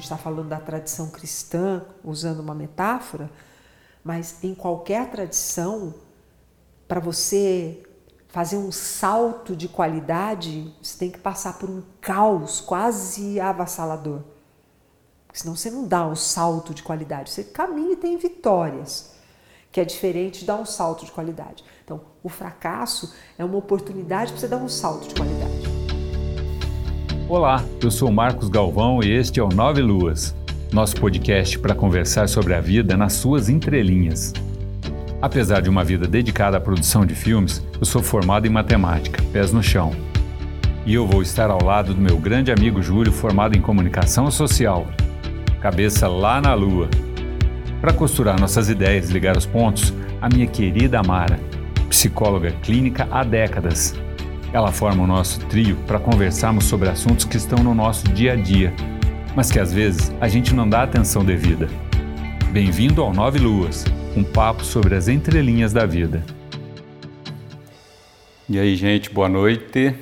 gente está falando da tradição cristã, usando uma metáfora, mas em qualquer tradição, para você fazer um salto de qualidade, você tem que passar por um caos quase avassalador. Senão você não dá um salto de qualidade, você caminha e tem vitórias, que é diferente de dar um salto de qualidade. Então, o fracasso é uma oportunidade para você dar um salto de qualidade. Olá, eu sou Marcos Galvão e este é o Nove Luas, nosso podcast para conversar sobre a vida nas suas entrelinhas. Apesar de uma vida dedicada à produção de filmes, eu sou formado em matemática, pés no chão. E eu vou estar ao lado do meu grande amigo Júlio, formado em comunicação social, cabeça lá na lua. Para costurar nossas ideias e ligar os pontos, a minha querida Amara, psicóloga clínica há décadas. Ela forma o nosso trio para conversarmos sobre assuntos que estão no nosso dia a dia, mas que às vezes a gente não dá atenção devida. Bem-vindo ao Nove Luas um papo sobre as entrelinhas da vida. E aí, gente, boa noite.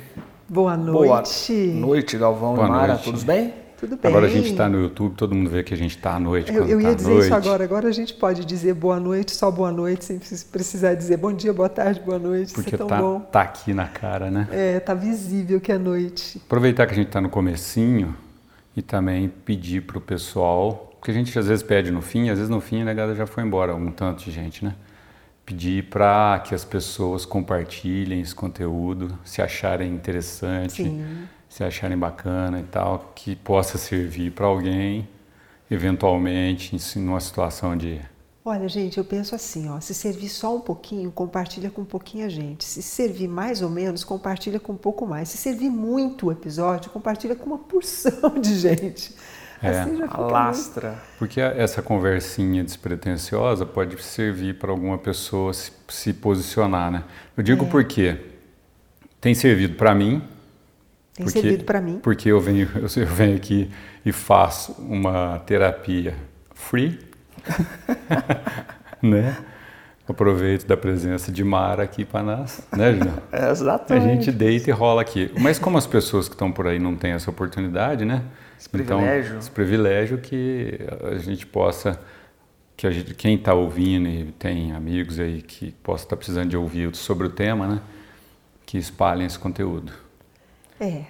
Boa noite. Boa noite, Galvão boa e Mara, noite. tudo bem? Tudo bem. Agora a gente está no YouTube, todo mundo vê que a gente está à noite. Eu, eu ia tá dizer isso agora. Agora a gente pode dizer boa noite, só boa noite, sem precisar dizer bom dia, boa tarde, boa noite. Porque tão tá, bom. tá aqui na cara, né? É, tá visível que é noite. Aproveitar que a gente está no comecinho e também pedir para o pessoal porque a gente às vezes pede no fim, às vezes no fim a negada já foi embora, um tanto de gente, né? Pedir para que as pessoas compartilhem esse conteúdo, se acharem interessante, Sim. Se acharem bacana e tal, que possa servir para alguém, eventualmente, em uma situação de Olha, gente, eu penso assim, ó, se servir só um pouquinho, compartilha com um pouquinho gente. Se servir mais ou menos, compartilha com um pouco mais. Se servir muito o episódio, compartilha com uma porção de gente. É, assim alastra. Porque essa conversinha despretensiosa pode servir para alguma pessoa se, se, posicionar, né? Eu digo é. porque tem servido para mim. Tem porque, servido para mim. Porque eu venho, eu venho aqui e faço uma terapia free, né? Aproveito da presença de Mara aqui para nós, né, Julião? É, exatamente. A gente deita e rola aqui. Mas como as pessoas que estão por aí não têm essa oportunidade, né? Esse privilégio. Então, esse privilégio que a gente possa, que a gente, quem está ouvindo e tem amigos aí que possa estar tá precisando de ouvir sobre o tema, né? Que espalhem esse conteúdo. É.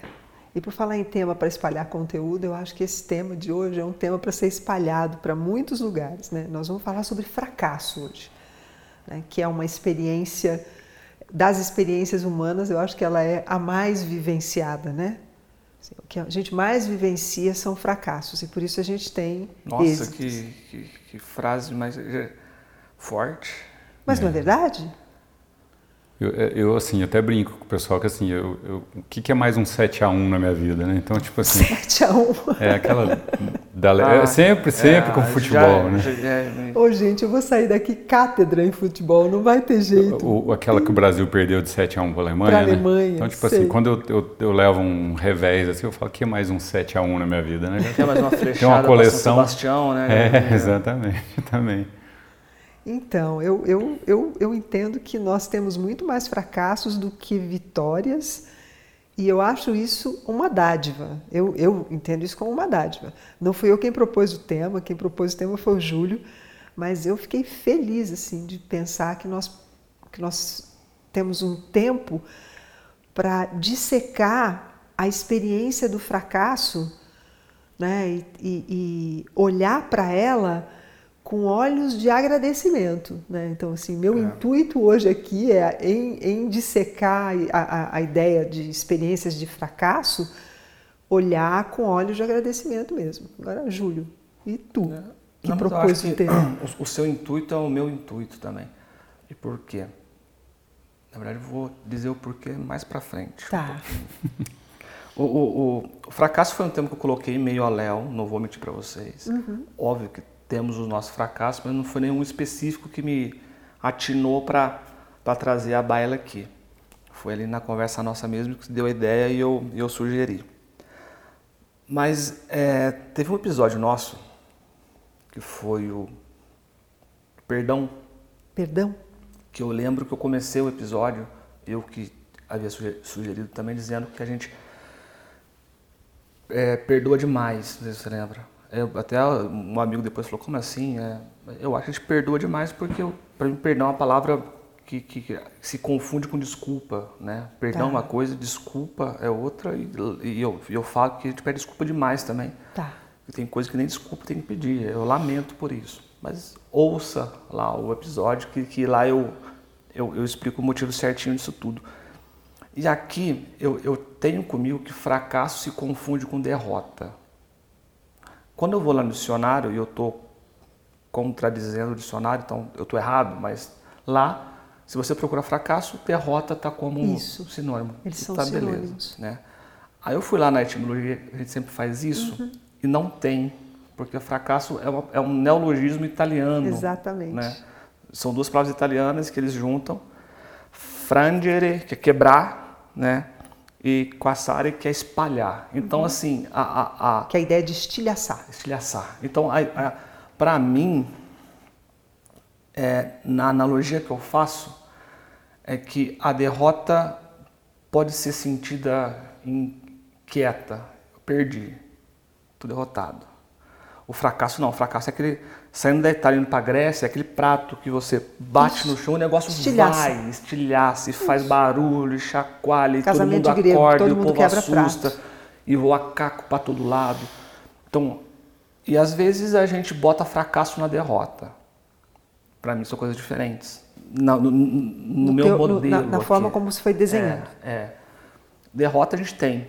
E por falar em tema para espalhar conteúdo, eu acho que esse tema de hoje é um tema para ser espalhado para muitos lugares, né? Nós vamos falar sobre fracasso hoje, né? que é uma experiência das experiências humanas, eu acho que ela é a mais vivenciada, né? Assim, o que a gente mais vivencia são fracassos e por isso a gente tem Nossa, que, que, que, frase mais é, forte. Mas é. não é verdade? Eu, é, eu, assim, até brinco com o pessoal que, assim, eu, eu, o que, que é mais um 7 a 1 na minha vida, né? Então, tipo assim... 7 a 1 É aquela... Da, ah, é sempre, sempre é, com futebol, já, né? Já, Ô, gente, eu vou sair daqui cátedra em futebol, não vai ter jeito. O, aquela que o Brasil perdeu de 7 a 1 para a Alemanha, pra né? Alemanha, Então, tipo sei. assim, quando eu, eu, eu, levo um revés, assim, eu falo, que é mais um 7 a 1 na minha vida, né? Tem mais uma flechada Tem uma coleção. Sebastião, né? É, exatamente, também. Então, eu, eu, eu, eu entendo que nós temos muito mais fracassos do que vitórias, e eu acho isso uma dádiva. Eu, eu entendo isso como uma dádiva. Não fui eu quem propôs o tema, quem propôs o tema foi o Júlio, mas eu fiquei feliz assim de pensar que nós, que nós temos um tempo para dissecar a experiência do fracasso né, e, e, e olhar para ela com olhos de agradecimento. Né? Então, assim, meu é. intuito hoje aqui é em, em dissecar a, a, a, ideia de experiências de fracasso, olhar com olhos de agradecimento mesmo. Agora, Júlio, e tu? É. Que Não, propôs o tema? O, o seu intuito é o meu intuito também. E por quê? Na verdade, eu vou dizer o porquê mais para frente. Tá. Um o, o, o, fracasso foi um tema que eu coloquei meio a léu, não vou mentir para vocês. Uhum. Óbvio que temos os nossos fracassos, mas não foi nenhum específico que me atinou para trazer a baila aqui. Foi ali na conversa nossa mesmo que deu a ideia e eu, eu sugeri. Mas é, teve um episódio nosso que foi o Perdão. Perdão? Que eu lembro que eu comecei o episódio, eu que havia sugerido também, dizendo que a gente é, perdoa demais, não sei se você lembra. Eu, até um amigo depois falou, como assim? É, eu acho que a gente perdoa demais porque para mim perdão é uma palavra que, que, que, se confunde com desculpa, né? Perdão tá. é uma coisa, desculpa é outra e, e eu, eu falo que a gente pede desculpa demais também. Tá. E tem coisa que nem desculpa tem que pedir, eu lamento por isso. Mas ouça lá o episódio que, que lá eu, eu, eu explico o motivo certinho disso tudo. E aqui eu, eu tenho comigo que fracasso se confunde com derrota. Quando eu vou lá no dicionário e eu estou contradizendo o dicionário, então eu estou errado, mas lá, se você procurar fracasso, derrota está como isso. sinônimo. Eles são tá sinônimos. Beleza, né? Aí eu fui lá na etimologia, a gente sempre faz isso, uhum. e não tem, porque fracasso é, uma, é, um neologismo italiano. Exatamente. Né? São duas palavras italianas que eles juntam. Frangere, que é quebrar, né? E quassare, que é espalhar. Então, uhum. assim, a, a, a, Que é a ideia de estilhaçar. Estilhaçar. Então, para mim, é, na analogia que eu faço, é que a derrota pode ser sentida inquieta. Eu perdi, estou derrotado. O fracasso não, o fracasso é aquele saindo da Itália indo para a Grécia, é aquele prato que você bate Isso. no chão, o negócio estilhaça. vai, estilhaça, e faz barulho, chacoalha, todo mundo grego, acorda, todo mundo o povo assusta, prato. e voa caco para todo lado. Então, e às vezes a gente bota fracasso na derrota. Para mim são coisas diferentes. No, no, no, no meu teu, modelo. na, na forma como se foi desenhado. É, é. Derrota a gente tem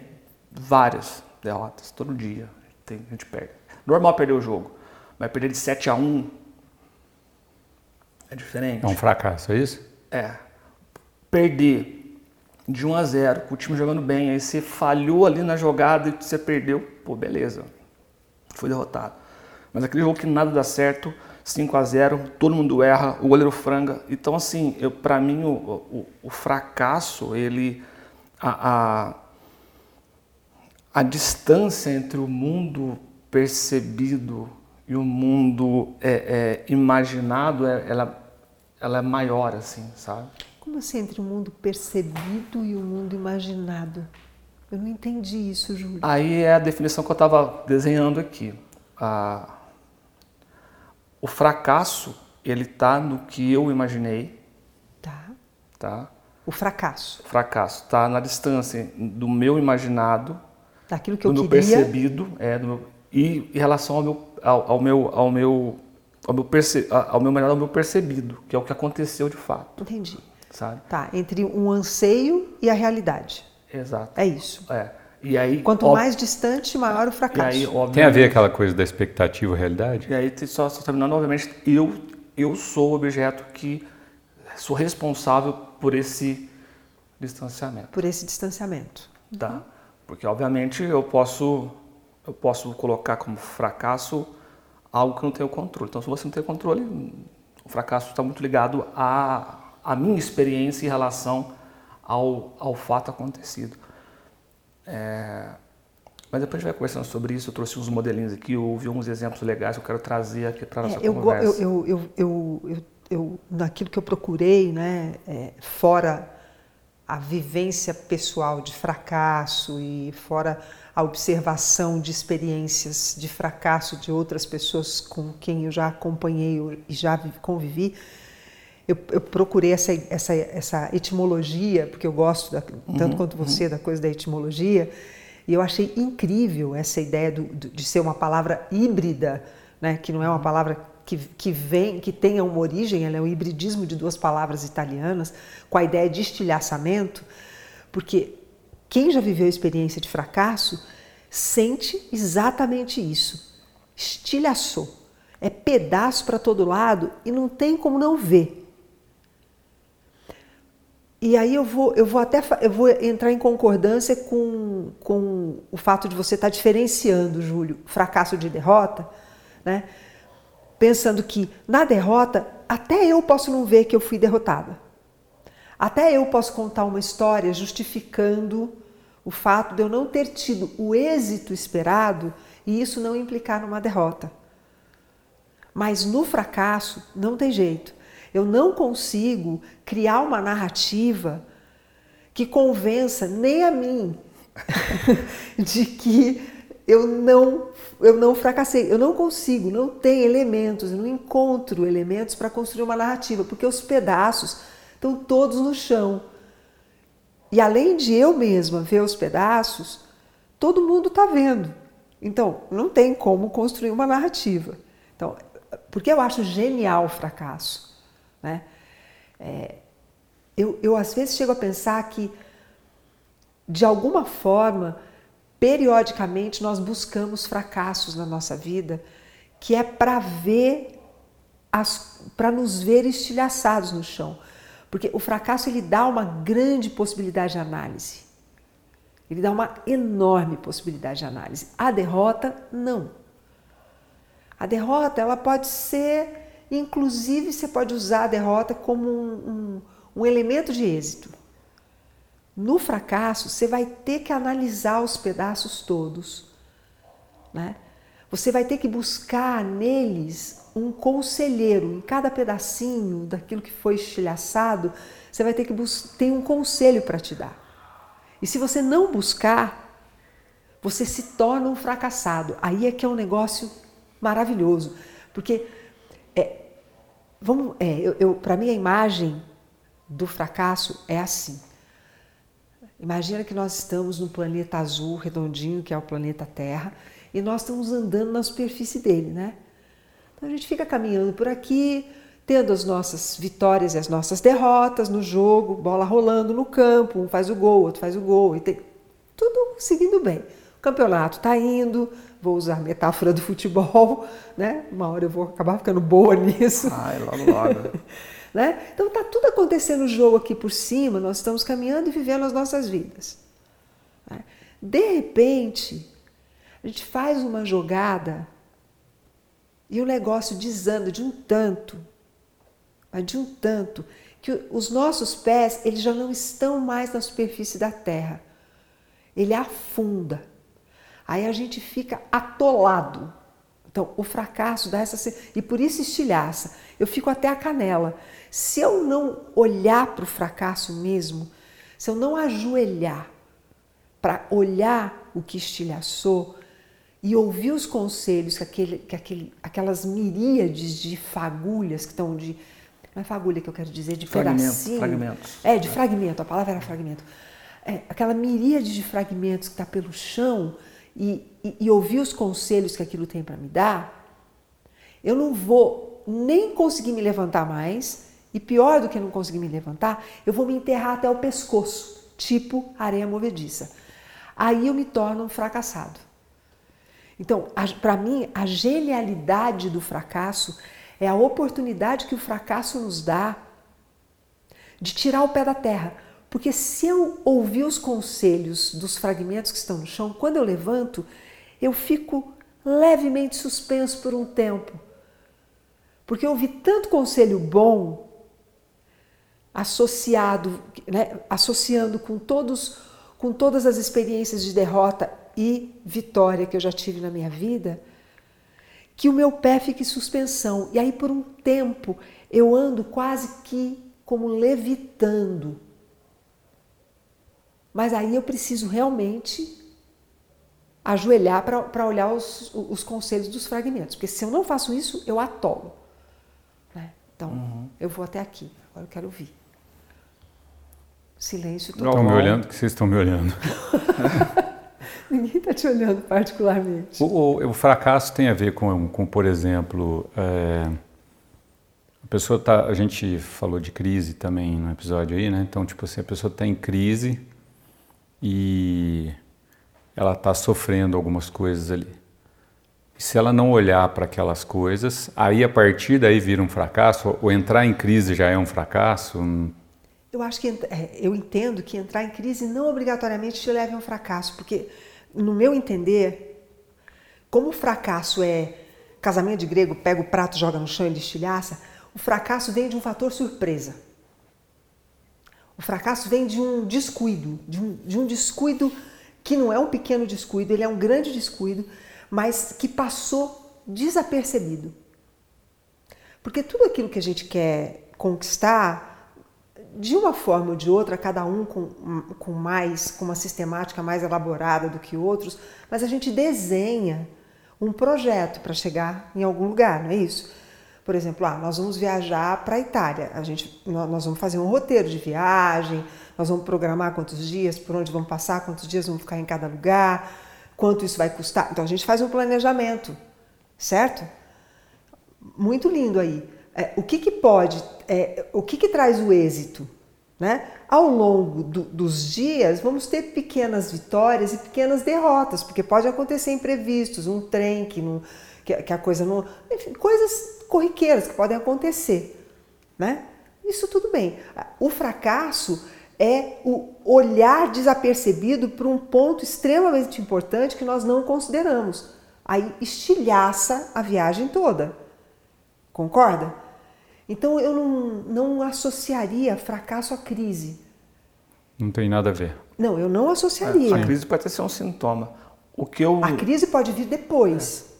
várias derrotas, todo dia. Tem, a gente perde. Normal perder o jogo. Mas perder de 7 a 1 é diferente. É um fracasso, é isso? É. Perder de 1 a 0 com o time jogando bem, aí você falhou ali na jogada e você perdeu, pô, beleza. Foi derrotado. Mas aquele jogo que nada dá certo, 5 a 0 todo mundo erra, o goleiro franga. Então, assim, eu, para mim, o, o, o, fracasso, ele. A, a, a distância entre o mundo percebido e o mundo é, é, imaginado, é, ela, ela é maior, assim, sabe? Como assim entre o mundo percebido e o mundo imaginado? Eu não entendi isso, Júlio. Aí é a definição que eu estava desenhando aqui. Ah, o fracasso, ele está no que eu imaginei. Tá. Tá. O fracasso. O fracasso está na distância do meu imaginado, daquilo que eu do meu percebido, é, do meu, e em relação ao meu ao, ao meu ao meu ao meu, perce, ao meu melhor ao meu percebido, que é o que aconteceu de fato. Entendi. Sabe? Tá, entre um anseio e a realidade. Exato. É isso. É. E aí, Quanto mais distante, maior o fracasso. Aí, Tem a ver aquela coisa da expectativa e realidade? E aí, só, só terminando, obviamente, eu, eu sou o objeto que sou responsável por esse distanciamento. Por esse distanciamento. Tá. Uhum. Porque, obviamente, eu posso eu posso colocar como fracasso algo que eu não tenho controle. Então, se você não tem controle, o fracasso está muito ligado à, à minha experiência em relação ao, ao fato acontecido. É, mas depois a gente vai conversando sobre isso. Eu trouxe uns modelinhos aqui, eu ouvi uns exemplos legais que eu quero trazer aqui para a nossa é, eu, conversa. Eu, eu, eu, eu, eu, naquilo que eu procurei, né, é, fora a vivência pessoal de fracasso e fora a observação de experiências de fracasso de outras pessoas com quem eu já acompanhei e já convivi, eu, eu procurei essa, essa, essa etimologia, porque eu gosto, da, tanto uhum, quanto você, uhum. da coisa da etimologia, e eu achei incrível essa ideia do, de ser uma palavra híbrida, né, que não é uma uhum. palavra que, que vem, que tenha uma origem, ela é um hibridismo de duas palavras italianas, com a ideia de estilhaçamento, porque quem já viveu a experiência de fracasso sente exatamente isso. Estilhaçou. É pedaço para todo lado e não tem como não ver. E aí eu vou, eu vou até eu vou entrar em concordância com, com o fato de você estar tá diferenciando, Júlio, fracasso de derrota, né? Pensando que na derrota até eu posso não ver que eu fui derrotada. Até eu posso contar uma história justificando o fato de eu não ter tido o êxito esperado e isso não implicar numa derrota. Mas no fracasso não tem jeito. Eu não consigo criar uma narrativa que convença nem a mim de que eu não, eu não fracassei, eu não consigo, não tem elementos, eu não encontro elementos para construir uma narrativa, porque os pedaços estão todos no chão. E além de eu mesma ver os pedaços, todo mundo está vendo. Então, não tem como construir uma narrativa. Então, porque eu acho genial o fracasso. Né? É, eu, eu, às vezes, chego a pensar que, de alguma forma, periodicamente nós buscamos fracassos na nossa vida, que é para ver para nos ver estilhaçados no chão. Porque o fracasso ele dá uma grande possibilidade de análise. Ele dá uma enorme possibilidade de análise. A derrota, não. A derrota, ela pode ser, inclusive, você pode usar a derrota como um, um, um elemento de êxito. No fracasso, você vai ter que analisar os pedaços todos. Né? Você vai ter que buscar neles um conselheiro. Em cada pedacinho daquilo que foi estilhaçado, você vai ter que ter um conselho para te dar. E se você não buscar, você se torna um fracassado. Aí é que é um negócio maravilhoso, porque é, vamos, é, eu, eu para mim a imagem do fracasso é assim. Imagina que nós estamos no planeta azul redondinho, que é o planeta Terra, e nós estamos andando na superfície dele, né? Então a gente fica caminhando por aqui, tendo as nossas vitórias e as nossas derrotas no jogo, bola rolando no campo, um faz o gol, outro faz o gol, e tem tudo seguindo bem. O campeonato está indo, vou usar a metáfora do futebol, né? Uma hora eu vou acabar ficando boa nisso. Ai, logo, logo. né? Então está tudo acontecendo no jogo aqui por cima, nós estamos caminhando e vivendo as nossas vidas. Né? De repente, a gente faz uma jogada e o negócio desanda de um tanto, de um tanto, que os nossos pés eles já não estão mais na superfície da terra. Ele afunda. Aí a gente fica atolado. Então, o fracasso dá essa. E por isso estilhaça. Eu fico até a canela. Se eu não olhar para o fracasso mesmo, se eu não ajoelhar para olhar o que estilhaçou, e ouvir os conselhos que, aquele, que aquele, aquelas miríades de fagulhas que estão de. Não é fagulha que eu quero dizer, de Fragmento, pedacinho. Fragmentos. É, de fragmento, a palavra era fragmento. É, aquela miríade de fragmentos que está pelo chão e, e, e ouvir os conselhos que aquilo tem para me dar, eu não vou nem conseguir me levantar mais, e pior do que não conseguir me levantar, eu vou me enterrar até o pescoço, tipo areia movediça. Aí eu me torno um fracassado. Então, para mim, a genialidade do fracasso é a oportunidade que o fracasso nos dá de tirar o pé da terra. Porque se eu ouvir os conselhos dos fragmentos que estão no chão, quando eu levanto, eu fico levemente suspenso por um tempo. Porque eu ouvi tanto conselho bom associado, né, associando com todos com todas as experiências de derrota e vitória que eu já tive na minha vida, que o meu pé fique em suspensão. E aí, por um tempo, eu ando quase que como levitando. Mas aí eu preciso realmente ajoelhar para olhar os, os conselhos dos fragmentos. Porque se eu não faço isso, eu atolo. Né? Então, uhum. eu vou até aqui. Agora eu quero ouvir. Silêncio total. Estão me olhando que vocês estão me olhando. Ninguém está te olhando particularmente. O, o, o, fracasso tem a ver com, com por exemplo, é, a pessoa tá, a gente falou de crise também no episódio aí, né? Então, tipo assim, a pessoa está em crise e ela está sofrendo algumas coisas ali. E se ela não olhar para aquelas coisas, aí a partir daí vira um fracasso, ou entrar em crise já é um fracasso? Eu acho que é, eu entendo que entrar em crise não obrigatoriamente te leve a um fracasso, porque no meu entender, como o fracasso é casamento de grego, pega o prato, joga no chão e destilhaça, o fracasso vem de um fator surpresa. O fracasso vem de um descuido, de um, de um descuido que não é um pequeno descuido, ele é um grande descuido, mas que passou desapercebido. Porque tudo aquilo que a gente quer conquistar, de uma forma ou de outra, cada um com, com mais, com uma sistemática mais elaborada do que outros, mas a gente desenha um projeto para chegar em algum lugar, não é isso? Por exemplo, ah, nós vamos viajar para a Itália. A gente, nós vamos fazer um roteiro de viagem, nós vamos programar quantos dias, por onde vamos passar, quantos dias vamos ficar em cada lugar, quanto isso vai custar. Então a gente faz um planejamento, certo? Muito lindo aí. É, o que, que pode, é, o que, que traz o êxito? Né? Ao longo do, dos dias, vamos ter pequenas vitórias e pequenas derrotas, porque pode acontecer imprevistos, um trem que, não, que, que a coisa não. Enfim, coisas corriqueiras que podem acontecer. Né? Isso tudo bem. O fracasso é o olhar desapercebido para um ponto extremamente importante que nós não consideramos. Aí estilhaça a viagem toda. Concorda? Então eu não, não associaria fracasso à crise. Não tem nada a ver. Não, eu não associaria. É, a crise pode ser um sintoma. O que eu... A crise pode vir depois. É.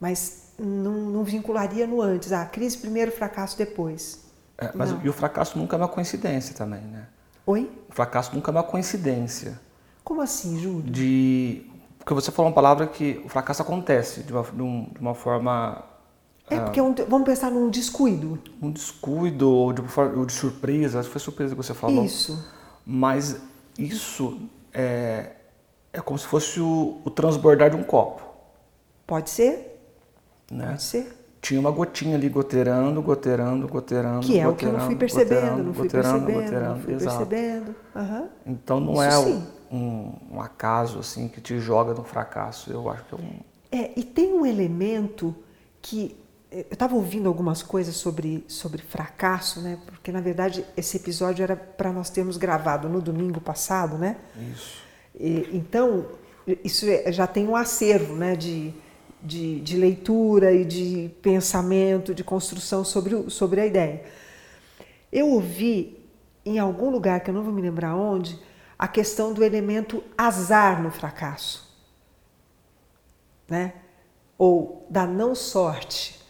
Mas não, não, vincularia no antes. Ah, crise primeiro, fracasso depois. É, mas e o fracasso nunca é uma coincidência também, né? Oi? O fracasso nunca é uma coincidência. Como assim, Júlio? De... Porque você falou uma palavra que o fracasso acontece de uma, de uma forma é porque é um, vamos pensar num descuido. Um descuido ou de, ou de surpresa, foi surpresa que você falou. Isso. Mas isso é, é como se fosse o, o transbordar de um copo. Pode ser. Né? Pode ser. Tinha uma gotinha ali goteirando, goteirando, goteirando. Que é o que eu não fui percebendo, não fui percebendo, goteirando, não fui percebendo. Uhum. Então não isso é um, um, acaso assim que te joga no fracasso. Eu acho que é um. É, e tem um elemento que eu estava ouvindo algumas coisas sobre, sobre fracasso, né? Porque na verdade esse episódio era para nós termos gravado no domingo passado, né? Isso. E, então isso é, já tem um acervo, né? De, de, de, leitura e de pensamento, de construção sobre, sobre a ideia. Eu ouvi em algum lugar que eu não vou me lembrar onde a questão do elemento azar no fracasso, né? Ou da não sorte.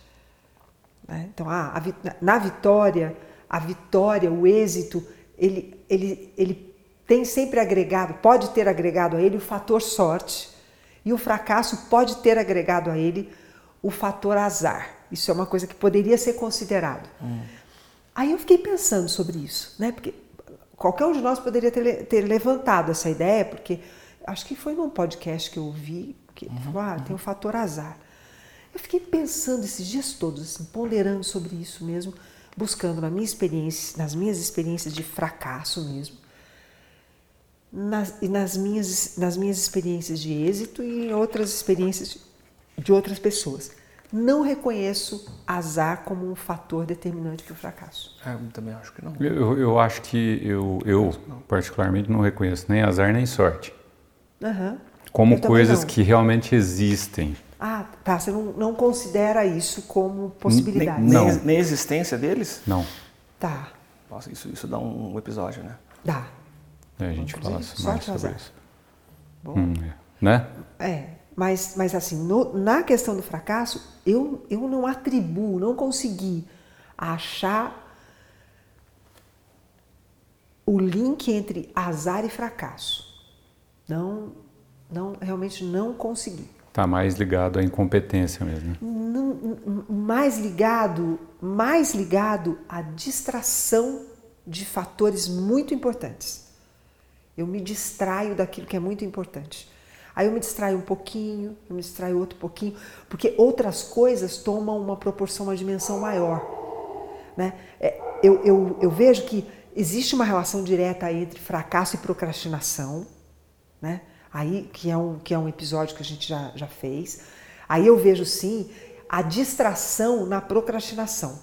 Né? Então, ah, a, na vitória, a vitória, o êxito, ele, ele, ele tem sempre agregado, pode ter agregado a ele o fator sorte, e o fracasso pode ter agregado a ele o fator azar. Isso é uma coisa que poderia ser considerado. Hum. Aí eu fiquei pensando sobre isso, né? Porque qualquer um de nós poderia ter, ter levantado essa ideia, porque acho que foi num podcast que eu ouvi que uhum, falou, ah, tem o fator azar. Eu fiquei pensando esses dias todos, assim, ponderando sobre isso mesmo, buscando na minha experiência, nas minhas experiências de fracasso mesmo, nas, e nas minhas, nas minhas experiências de êxito e em outras experiências de, outras pessoas. Não reconheço azar como um fator determinante para o fracasso. É, eu também acho que não. Eu, eu acho que eu, eu particularmente não reconheço nem azar nem sorte. Uhum. Como coisas que realmente existem. Ah, tá. Você não, não considera isso como possibilidade? Nem, nem, existência deles? Não. Tá. Nossa, isso, isso dá um episódio, né? Dá. É, a gente fala mais sobre isso. Bom, hum, é. Né? É, mas, mas assim, no, na questão do fracasso, eu, eu não atribuo, não consegui achar o link entre azar e fracasso. Não, não, realmente não consegui. Está mais ligado à incompetência mesmo. Mais ligado, mais ligado à distração de fatores muito importantes. Eu me distraio daquilo que é muito importante. Aí eu me distraio um pouquinho, eu me distraio outro pouquinho, porque outras coisas tomam uma proporção, uma dimensão maior. Né? É, eu, eu, eu vejo que existe uma relação direta entre fracasso e procrastinação. Né? Aí que é um, que é um episódio que a gente já, já fez. Aí eu vejo sim a distração na procrastinação.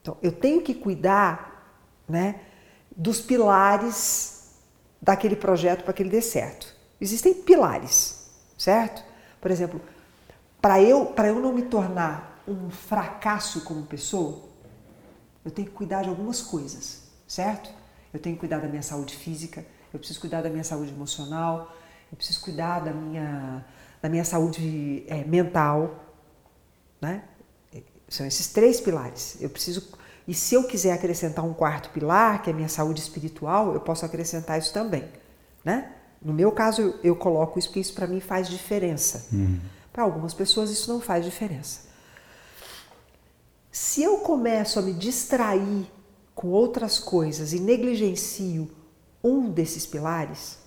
Então, eu tenho que cuidar né, dos pilares daquele projeto para que ele dê certo. Existem pilares, certo? Por exemplo, para eu, eu não me tornar um fracasso como pessoa, eu tenho que cuidar de algumas coisas, certo? Eu tenho que cuidar da minha saúde física, eu preciso cuidar da minha saúde emocional, eu preciso cuidar da minha, da minha saúde é, mental, né? São esses três pilares. Eu preciso E se eu quiser acrescentar um quarto pilar, que é a minha saúde espiritual, eu posso acrescentar isso também, né? No meu caso, eu, eu coloco isso porque isso para mim faz diferença. Uhum. Para algumas pessoas isso não faz diferença. Se eu começo a me distrair com outras coisas e negligencio um desses pilares,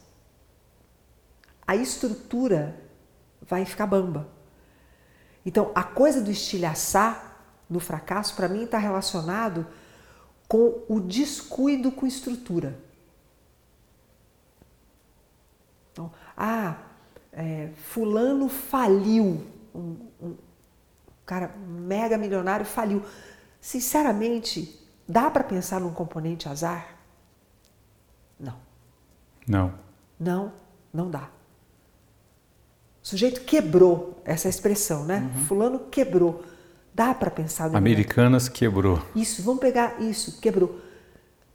a estrutura vai ficar bamba. Então, a coisa do estilhaçar no fracasso, para mim, está relacionado com o descuido com estrutura. Então, ah, é, fulano faliu, um, um cara mega milionário faliu. Sinceramente, dá para pensar num componente azar? Não. Não. Não, dá. O sujeito quebrou, essa expressão, né? Uhum. Fulano quebrou. Dá para pensar no Americanas elemento... quebrou. Isso, vamos pegar isso, quebrou.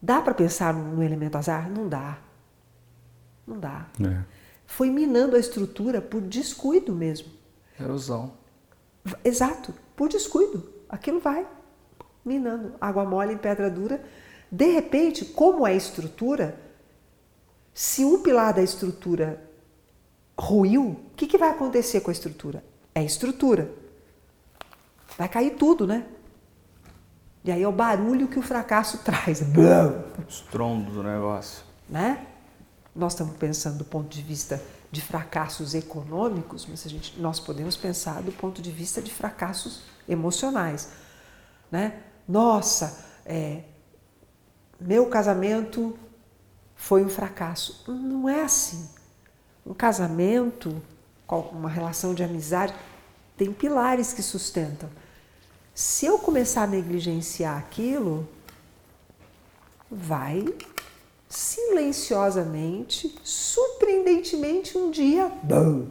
Dá para pensar no elemento azar? Não dá. Não dá. É. Foi minando a estrutura por descuido mesmo. Erosão. Exato, por descuido. Aquilo vai minando. Água mole em pedra dura. De repente, como é estrutura, se um pilar da estrutura ruiu, o que, que vai acontecer com a estrutura? É estrutura. Vai cair tudo, né? E aí é o barulho que o fracasso traz. Estrondo do negócio. Né? Nós estamos pensando do ponto de vista de fracassos econômicos, mas a gente, nós podemos pensar do ponto de vista de fracassos emocionais. Né? Nossa, é, meu casamento foi um fracasso. Não é assim. Um casamento, uma relação de amizade, tem pilares que sustentam. Se eu começar a negligenciar aquilo, vai silenciosamente, surpreendentemente, um dia. Bum,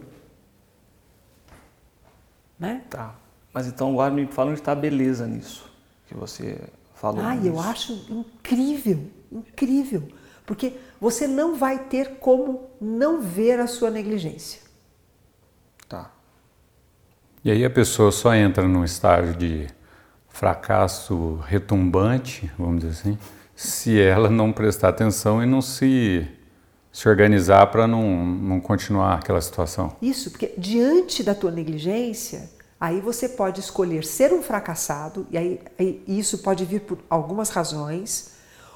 né? Tá. Mas então agora me fala onde está a beleza nisso que você falou. Ah, eu acho incrível, incrível. Porque você não vai ter como não ver a sua negligência. Tá. E aí a pessoa só entra num estágio de fracasso retumbante, vamos dizer assim, se ela não prestar atenção e não se, se organizar para não, não continuar aquela situação. Isso, porque diante da tua negligência, aí você pode escolher ser um fracassado, e aí, aí isso pode vir por algumas razões,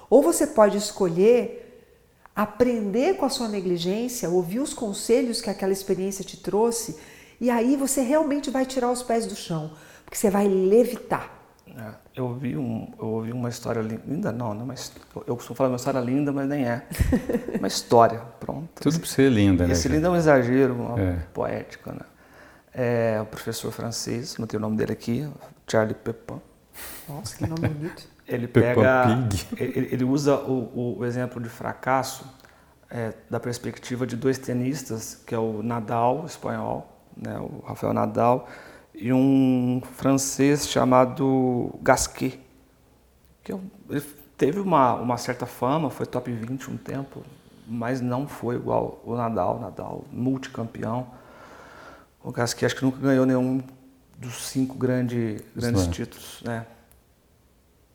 ou você pode escolher aprender com a sua negligência, ouvir os conselhos que aquela experiência te trouxe, e aí você realmente vai tirar os pés do chão, porque você vai levitar. É, eu ouvi um, eu ouvi uma história linda, não, não, mas eu costumo falar uma história linda, mas nem é. Uma história, pronto. Tudo para ser linda, né? Esse lindo é um exagero, uma é. poética, né? É, o professor francês, não tenho o nome dele aqui, Charlie Pepin. Nossa, que nome bonito. Ele pega, ele, ele, usa o, o, exemplo de fracasso é, da perspectiva de dois tenistas, que é o Nadal, espanhol, né, o Rafael Nadal, e um francês chamado Gasquet, que é ele teve uma, uma certa fama, foi top 20 um tempo, mas não foi igual o Nadal, Nadal multicampeão. O Gasquet acho que nunca ganhou nenhum dos cinco grande, grandes títulos, né?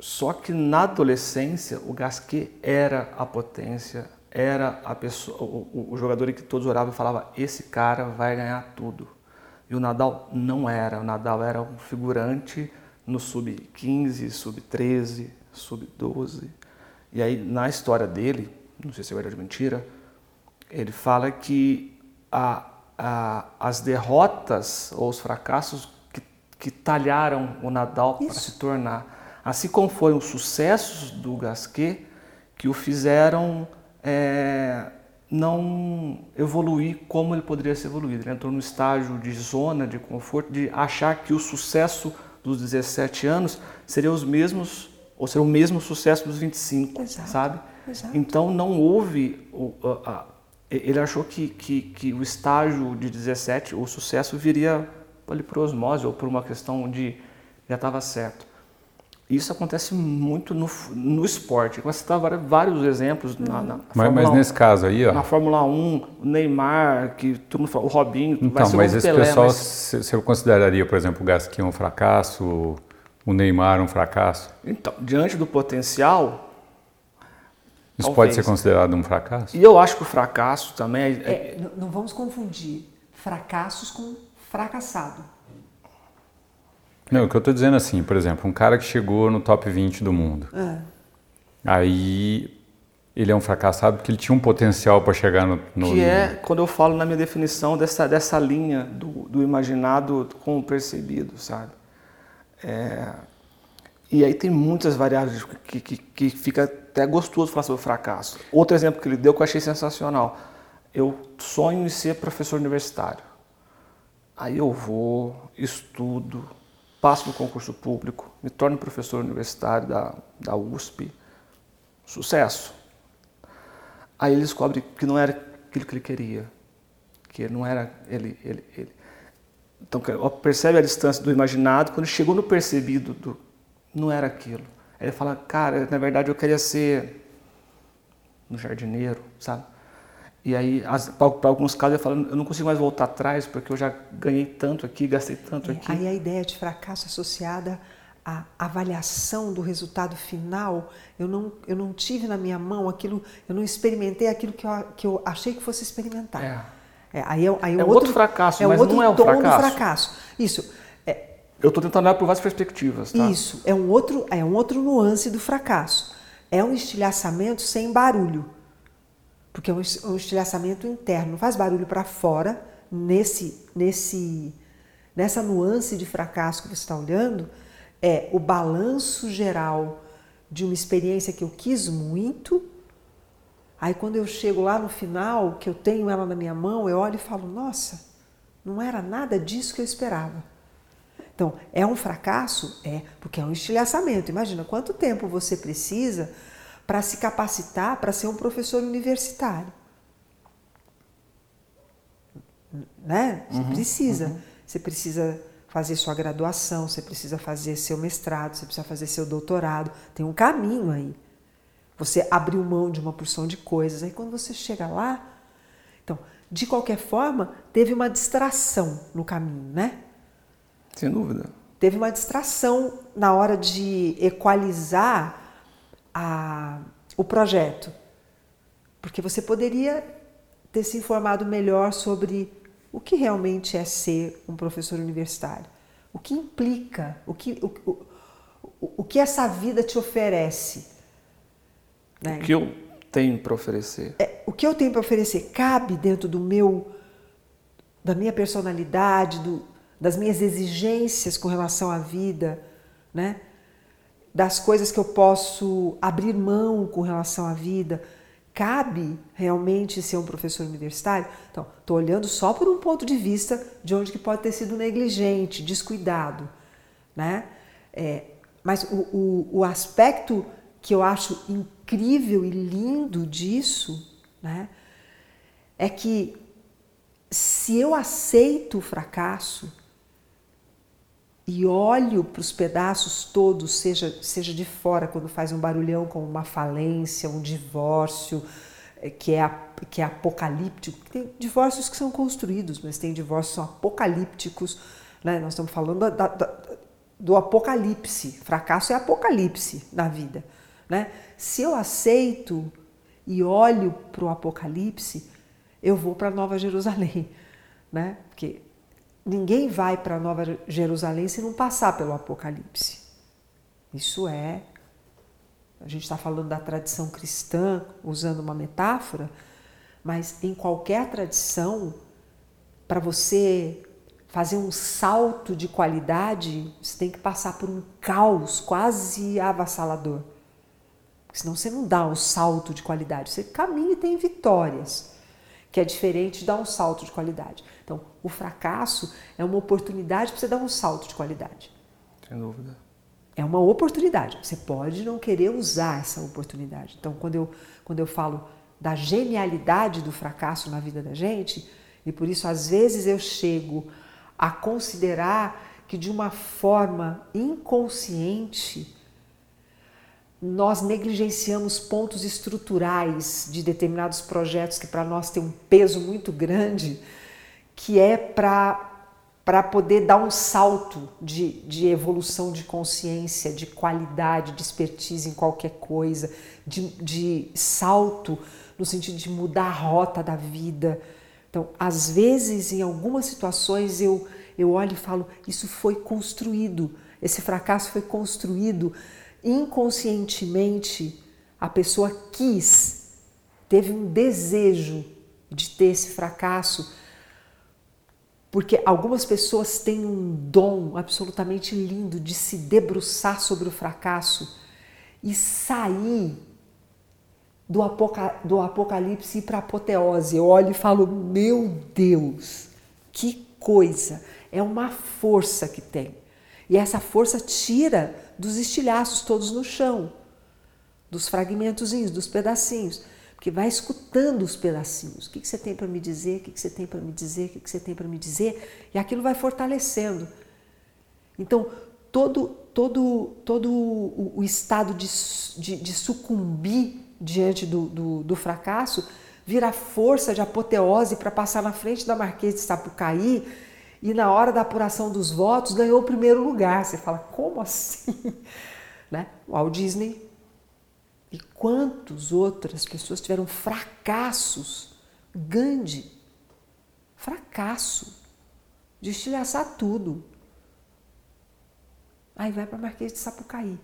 Só que na adolescência o Gasquet era a potência, era a pessoa, o, o, jogador que todos oravam e falavam esse cara vai ganhar tudo. E o Nadal não era, o Nadal era um figurante no sub-15, sub-13, sub-12. E aí na história dele, não sei se é verdade ou mentira, ele fala que a, a, as derrotas ou os fracassos que, que talharam o Nadal para se tornar assim como foram os sucessos do Gasquet que o fizeram é, não evoluir como ele poderia ser evoluído. Ele entrou no estágio de zona de conforto, de achar que o sucesso dos 17 anos seria os mesmos ou seria o mesmo sucesso dos 25, Exato. sabe? Exato. Então não houve ele achou que, que, que, o estágio de 17, o sucesso viria ali por osmose ou por uma questão de já estava certo. Isso acontece muito no, no esporte. Você citar vários exemplos na, na mas, mas, nesse caso aí, ó. Na Fórmula 1, o Neymar, que todo mundo fala, o Robinho, então, vai ser mas esse Pelé, pessoal, mas... você consideraria, por exemplo, o Gasquet um fracasso? o Neymar um fracasso? Então, diante do potencial. Isso talvez. pode ser considerado um fracasso? E eu acho que o fracasso também é. É, n- não vamos confundir fracassos com fracassado. Não, o que eu estou dizendo assim, por exemplo, um cara que chegou no top 20 do mundo. Ah, Aí ele é um fracassado porque ele tinha um potencial para chegar no, no que é quando eu falo na minha definição dessa, dessa linha do, do imaginado com o percebido, sabe? É, e aí tem muitas variáveis que, que, que fica até gostoso falar sobre o fracasso. Outro exemplo que ele deu que eu achei sensacional. Eu sonho em ser professor universitário. Aí eu vou, estudo, passo no concurso público, me torno professor universitário da, da USP. Sucesso. Aí ele descobre que não era aquilo que ele queria, que não era ele, ele, ele. Então percebe a distância do imaginado quando chegou no percebido do não era aquilo. Aí ele fala, cara, na verdade eu queria ser um jardineiro, sabe? E aí, para alguns casos, ele fala, eu não consigo mais voltar atrás porque eu já ganhei tanto aqui, gastei tanto é, aqui. Aí a ideia de fracasso associada à avaliação do resultado final, eu não, eu não tive na minha mão aquilo, eu não experimentei aquilo que eu, que eu achei que fosse experimentar. É. É, aí é, aí É outro fracasso, é mas outro não é um fracasso. fracasso. Isso. É, Eu estou tentando olhar por várias perspectivas, tá? Isso, é um outro, é um outro nuance do fracasso. É um estilhaçamento sem barulho. Porque é um es- estilhaçamento interno, não faz barulho para fora, nesse, nesse, nessa nuance de fracasso que você está olhando, é o balanço geral de uma experiência que eu quis muito. Aí quando eu chego lá no final, que eu tenho ela na minha mão, eu olho e falo, nossa, não era nada disso que eu esperava. Então, é um fracasso? É, porque é um estilhaçamento. Imagina quanto tempo você precisa para se capacitar para ser um professor universitário. Né? Você precisa. Você precisa fazer sua graduação, você precisa fazer seu mestrado, você precisa fazer seu doutorado. Tem um caminho aí. Você abriu mão de uma porção de coisas. Aí quando você chega lá. Então, de qualquer forma, teve uma distração no caminho, né? Sem dúvida. teve uma distração na hora de equalizar a- o projeto. Porque você poderia ter se informado melhor sobre o que realmente é ser um professor universitário. O que implica, o que, o, o, o- que essa vida te oferece. né? O que eu tenho para oferecer? É, o que eu tenho para oferecer cabe dentro do meu da minha personalidade, do, das minhas exigências com relação à vida, né? Das coisas que eu posso abrir mão com relação à vida. Cabe realmente ser um professor universitário? Então, estou olhando só por um ponto de vista de onde que pode ter sido negligente, descuidado, né? É, mas o, o, o aspecto que eu acho incrível e lindo disso, né? É que se eu aceito o fracasso e olho para os pedaços todos, seja, seja de fora, quando faz um barulhão como uma falência, um divórcio, eh, que é, que é apocalíptico. Tem divórcios que são construídos, mas tem divórcios que são apocalípticos. Né? Nós estamos falando da- da- do apocalipse. Fracasso é apocalipse na vida. Né? Se eu aceito e olho para o apocalipse, eu vou para Nova Jerusalém. Né? Porque ninguém vai para Nova Jerusalém se não passar pelo apocalipse. Isso é. A gente está falando da tradição cristã, usando uma metáfora, mas em qualquer tradição, para você fazer um salto de qualidade, você tem que passar por um caos quase avassalador. Senão você não dá um salto de qualidade. Você caminha e tem vitórias, que é diferente de dar um salto de qualidade. Então, o fracasso é uma oportunidade para você dar um salto de qualidade. Sem dúvida. É uma oportunidade. Você pode não querer usar essa oportunidade. Então, quando eu, quando eu falo da genialidade do fracasso na vida da gente, e por isso às vezes eu chego a considerar que de uma forma inconsciente nós negligenciamos pontos estruturais de determinados projetos que para nós têm um peso muito grande, que é para para poder dar um salto de, de evolução de consciência, de qualidade, de expertise em qualquer coisa, de, de salto no sentido de mudar a rota da vida. Então, às vezes, em algumas situações, eu, eu olho e falo: isso foi construído, esse fracasso foi construído inconscientemente. A pessoa quis, teve um desejo de ter esse fracasso porque algumas pessoas têm um dom absolutamente lindo de se debruçar sobre o fracasso e sair do, apoca do apocalipse e para a apoteose. Eu olho e falo: Meu Deus, que coisa! É uma força que tem. E essa força tira dos estilhaços todos no chão, dos fragmentozinhos, dos pedacinhos porque vai escutando os pedacinhos. O que, você tem para me dizer? O que, que você tem para me dizer? O que, que você tem para me dizer? E aquilo vai fortalecendo. Então, todo, todo, todo o, o estado de, de, de, sucumbir diante do, do, do, fracasso vira força de apoteose para passar na frente da Marquês de Sapucaí e na hora da apuração dos votos ganhou o primeiro lugar. Você fala, como assim? Né? O Walt Disney e quantas outras pessoas tiveram fracassos? Gandhi, fracasso, de estilhaçar tudo. Aí vai para Marquês de Sapucaí.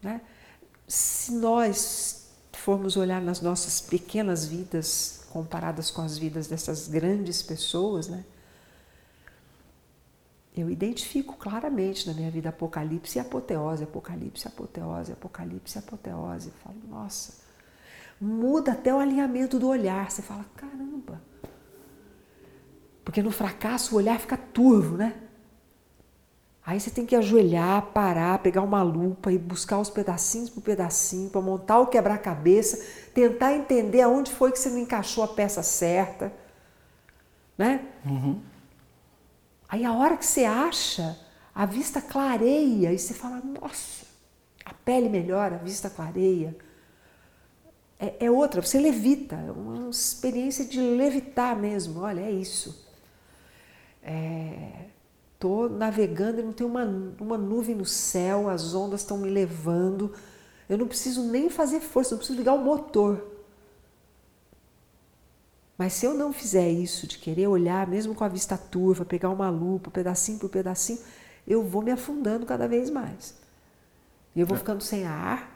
Né? Se nós formos olhar nas nossas pequenas vidas, comparadas com as vidas dessas grandes pessoas, né? Eu identifico claramente na minha vida apocalipse e apoteose, apocalipse, apoteose, apocalipse, apoteose. Eu falo, nossa, muda até o alinhamento do olhar. Você fala, caramba. Porque no fracasso o olhar fica turvo, né? Aí você tem que ajoelhar, parar, pegar uma lupa e buscar os pedacinhos por pedacinho para montar o quebra-cabeça, tentar entender aonde foi que você não encaixou a peça certa, né? Uhum. Aí a hora que você acha, a vista clareia e você fala, nossa, a pele melhora, a vista clareia. É, é outra, você levita, é uma experiência de levitar mesmo, olha, é isso. Estou é, navegando e não tem uma, uma nuvem no céu, as ondas estão me levando. Eu não preciso nem fazer força, não preciso ligar o motor. Mas se eu não fizer isso, de querer olhar, mesmo com a vista turva, pegar uma lupa, pedacinho por pedacinho, eu vou me afundando cada vez mais. E eu vou é. ficando sem ar,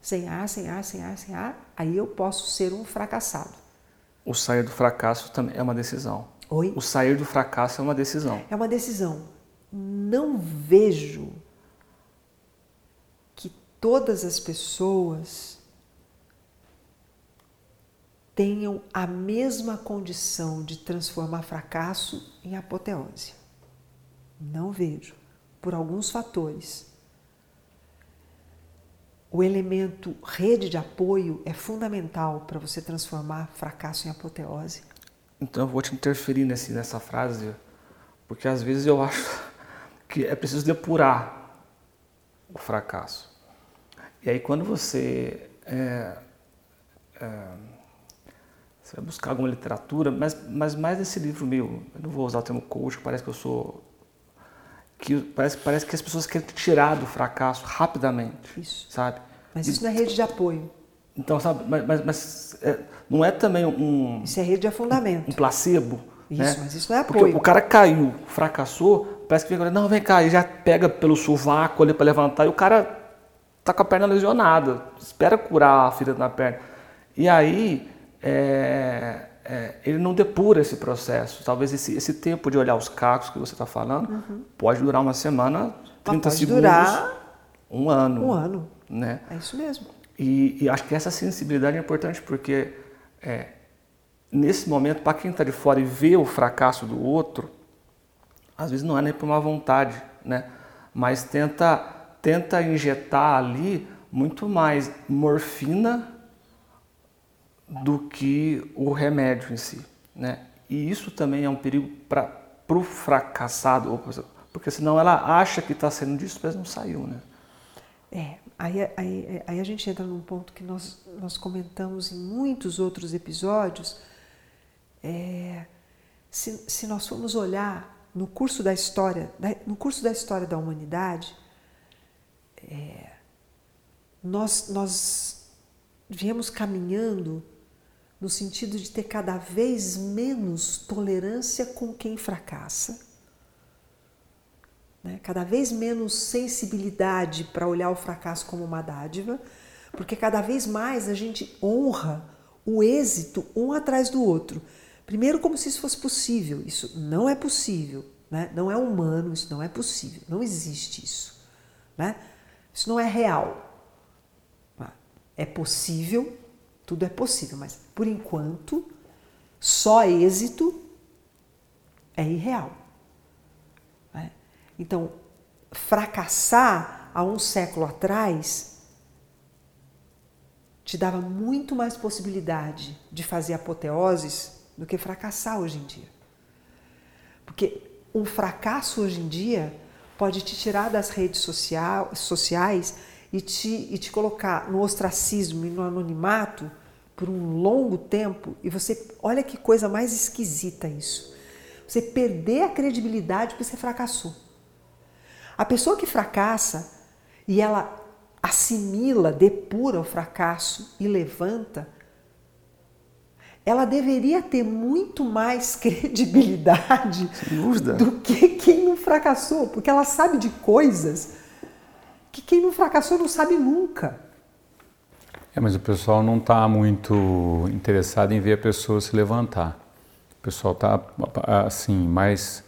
sem ar, sem ar, sem ar, sem ar. Aí eu posso ser um fracassado. O sair do fracasso também é uma decisão. Oi? O sair do fracasso é uma decisão. É uma decisão. Não vejo que todas as pessoas tenham a mesma condição de transformar fracasso em apoteose. Não vejo, por alguns fatores. O elemento rede de apoio é fundamental para você transformar fracasso em apoteose. Então eu vou te interferir nesse, nessa frase, porque às vezes eu acho que é preciso depurar o fracasso. E aí quando você é, é, você vai buscar alguma literatura, mas, mas mais nesse livro meu, eu não vou usar o termo coach, parece que eu sou. Que parece, parece que as pessoas querem tirar do fracasso rapidamente. Isso. Sabe? Mas isso não é rede de apoio. Então, sabe, mas, mas, mas é, não é também um. Isso é rede de afundamento. Um, um placebo. Isso, né? mas isso não é apoio. Porque o cara caiu, fracassou, parece que vem agora, não, vem cá, e já pega pelo sovaco ali para levantar, e o cara tá com a perna lesionada, espera curar a ferida na perna. E aí é, é, ele não depura esse processo. Talvez esse, esse, tempo de olhar os cacos que você está falando uhum. pode durar uma semana, 30 pode segundos, durar um ano. Um ano. Né? É isso mesmo. E, e acho que essa sensibilidade é importante porque é, nesse momento, para quem está de fora e vê o fracasso do outro, às vezes não é nem por uma vontade, né? mas tenta, tenta injetar ali muito mais morfina do que o remédio em si. Né? E isso também é um perigo para o fracassado, porque senão ela acha que está sendo disso, mas não saiu. Né? É, aí, aí, aí a gente entra num ponto que nós, nós comentamos em muitos outros episódios, é, Se, se nós formos olhar no curso da história, no curso da história da humanidade, é, nós, nós viemos caminhando no sentido de ter cada vez menos tolerância com quem fracassa, né? cada vez menos sensibilidade para olhar o fracasso como uma dádiva, porque cada vez mais a gente honra o êxito um atrás do outro. Primeiro, como se isso fosse possível. Isso não é possível, né? não é humano, isso não é possível, não existe isso. Né? Isso não é real. É possível, tudo é possível, mas por enquanto, só êxito é irreal. Né? Então, fracassar há um século atrás te dava muito mais possibilidade de fazer apoteoses do que fracassar hoje em dia. Porque um fracasso hoje em dia pode te tirar das redes social, sociais e te, e te colocar no ostracismo e no anonimato por um longo tempo. E você, olha que coisa mais esquisita isso. Você perder a credibilidade porque você fracassou. A pessoa que fracassa e ela assimila, depura o fracasso e levanta, ela deveria ter muito mais credibilidade do que quem não fracassou, porque ela sabe de coisas que quem não fracassou não sabe nunca. É, mas o pessoal não está muito interessado em ver a pessoa se levantar. O pessoal está assim mais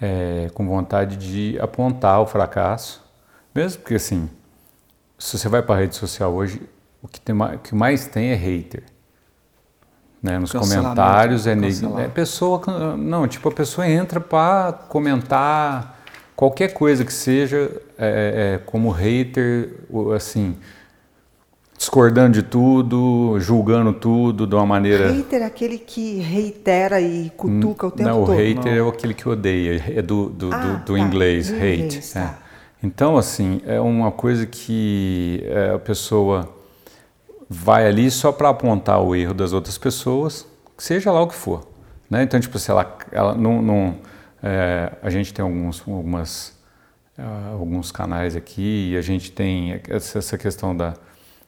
é, com vontade de apontar o fracasso, mesmo porque assim, se você vai para a rede social hoje, o que, tem, o que mais tem é hater. Né? Nos comentários é, é pessoa não tipo a pessoa entra para comentar qualquer coisa que seja é, é, como hater, assim, discordando de tudo, julgando tudo de uma maneira. Hater é aquele que reitera e cutuca o tempo não, todo. O hater não. é aquele que odeia, é do, do, ah, do, do tá. inglês, do hate. Inglês, tá. é. Então, assim, é uma coisa que é, a pessoa vai ali só para apontar o erro das outras pessoas, seja lá o que for. Né? Então, tipo, se ela, ela não, não é, a gente tem alguns, algumas, uh, alguns canais aqui e a gente tem essa questão da,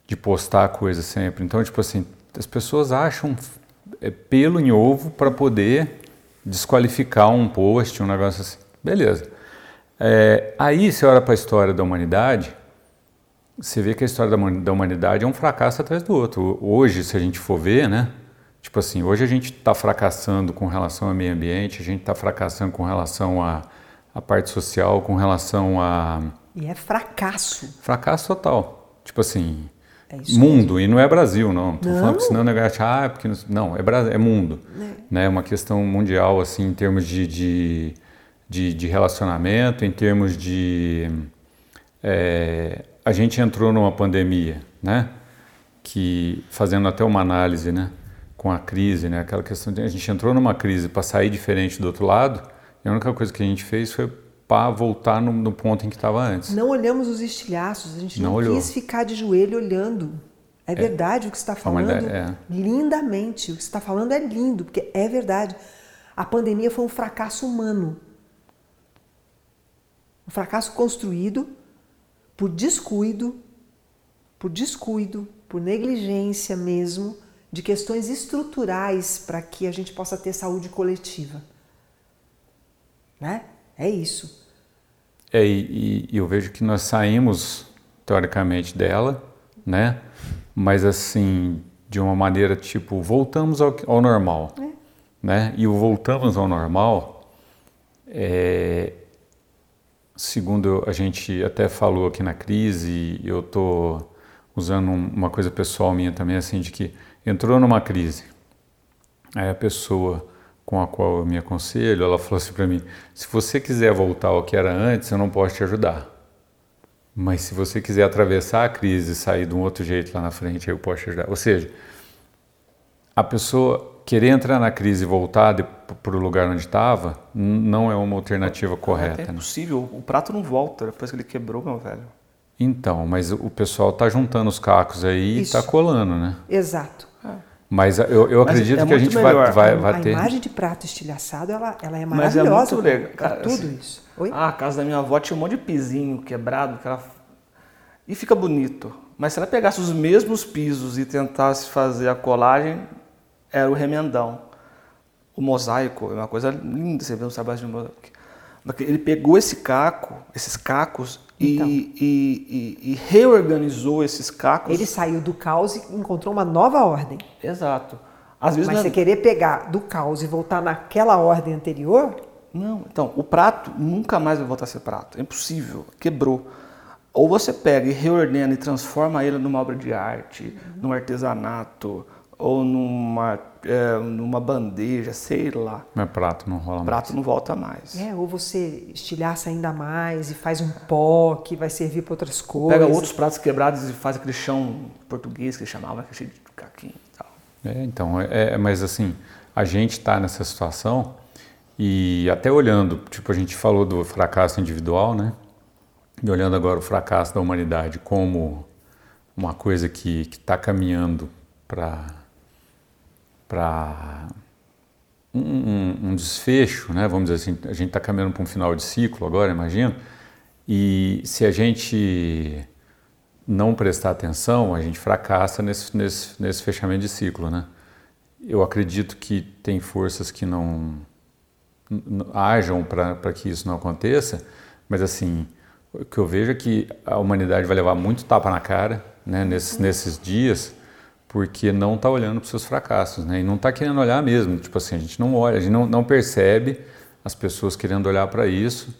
de postar coisas sempre. Então, tipo assim, as pessoas acham é, pelo em ovo para poder desqualificar um post, um negócio assim. Beleza. É, aí você olha para a história da humanidade, você vê que a história da, da humanidade é um fracasso atrás do outro. Hoje, se a gente for ver, né? Tipo assim, hoje a gente está fracassando com relação ao meio ambiente, a gente está fracassando com relação à, à parte social, com relação a. E é fracasso. Fracasso total. Tipo assim, é mundo, e não é Brasil, não. Estou falando que senão o negócio, ah, é porque. Não, é, Brasil, é mundo. É. Né? uma questão mundial, assim, em termos de, de, de, de relacionamento, em termos de. É, a gente entrou numa pandemia, né? Que, fazendo até uma análise, né? com a crise, né? Aquela questão de a gente entrou numa crise para sair diferente do outro lado, e a única coisa que a gente fez foi para voltar no, no, ponto em que estava antes. Não olhamos os estilhaços, a gente não, não quis ficar de joelho olhando. É, é verdade o que você está falando, é. lindamente. O que você está falando é lindo, porque é verdade. A pandemia foi um fracasso humano. Um fracasso construído por descuido, por descuido, por negligência mesmo, de questões estruturais para que a gente possa ter saúde coletiva. Né? É isso. É, e, e eu vejo que nós saímos, teoricamente, dela, né? Mas assim, de uma maneira tipo, voltamos ao, ao normal. É. Né? E o voltamos ao normal, é, segundo a gente até falou aqui na crise, eu estou usando uma coisa pessoal minha também, assim, de que entrou numa crise. Aí a pessoa com a qual eu me aconselho, ela falou assim para mim: se você quiser voltar ao que era antes, eu não posso te ajudar. Mas se você quiser atravessar a crise e sair de um outro jeito lá na frente, eu posso te ajudar. Ou seja, a pessoa querer entrar na crise e voltar para o lugar onde estava não é uma alternativa correta. É né? possível, o prato não volta depois que ele quebrou, meu velho. Então, mas o pessoal está juntando os cacos aí Isso. e está colando, né? Exato. Mas eu, eu Mas acredito é que a gente vai, melhor. vai, vai a ter. imagem de prato estilhaçado, ela, ela é Mas é maravilhosa. muito legal. pra Cara, tudo assim, isso. Oi? Ah, a casa da minha avó tinha um monte de pisinho quebrado, que ela... e fica bonito. Mas se ela pegasse os mesmos pisos e tentasse fazer a colagem, era o remendão. O mosaico é uma coisa linda, você vê os trabalhos de mosaico. Ele pegou esse caco, esses cacos, e, Então. e- e- e reorganizou esses cacos. Ele saiu do caos e encontrou uma nova ordem. Exato. Às vezes Mas é- você querer pegar do caos e voltar naquela ordem anterior, Não, então, o prato nunca mais vai voltar a ser prato. É impossível, quebrou. Ou você pega e reordena e transforma ele numa obra de arte, num artesanato, ou numa, é, numa bandeja, sei lá. Mas prato não rola O mais. prato não volta mais. é, ou você estilhaça ainda mais e faz um pó que vai servir para outras coisas. Pega outros pratos quebrados e faz aquele chão português que eles chamavam, que é cheio de caquinho e tal. É, então, é, é- mas assim, a gente está nessa situação e até olhando, tipo, a gente falou do fracasso individual, né? E olhando agora o fracasso da humanidade como uma coisa que está caminhando para para um, um- um desfecho, né? Vamos dizer assim, a gente está caminhando para um final de ciclo agora, imagino. E se a gente não prestar atenção, a gente fracassa nesse, nesse, nesse fechamento de ciclo, né? Eu acredito que tem forças que não hajam para que isso não aconteça, mas assim, o que eu vejo é que a humanidade vai levar muito tapa na cara, né, nesses, nesses dias, porque não está olhando para os seus fracassos, né, e não está querendo olhar mesmo, tipo assim, a gente não olha, a gente não, não percebe as pessoas querendo olhar para isso,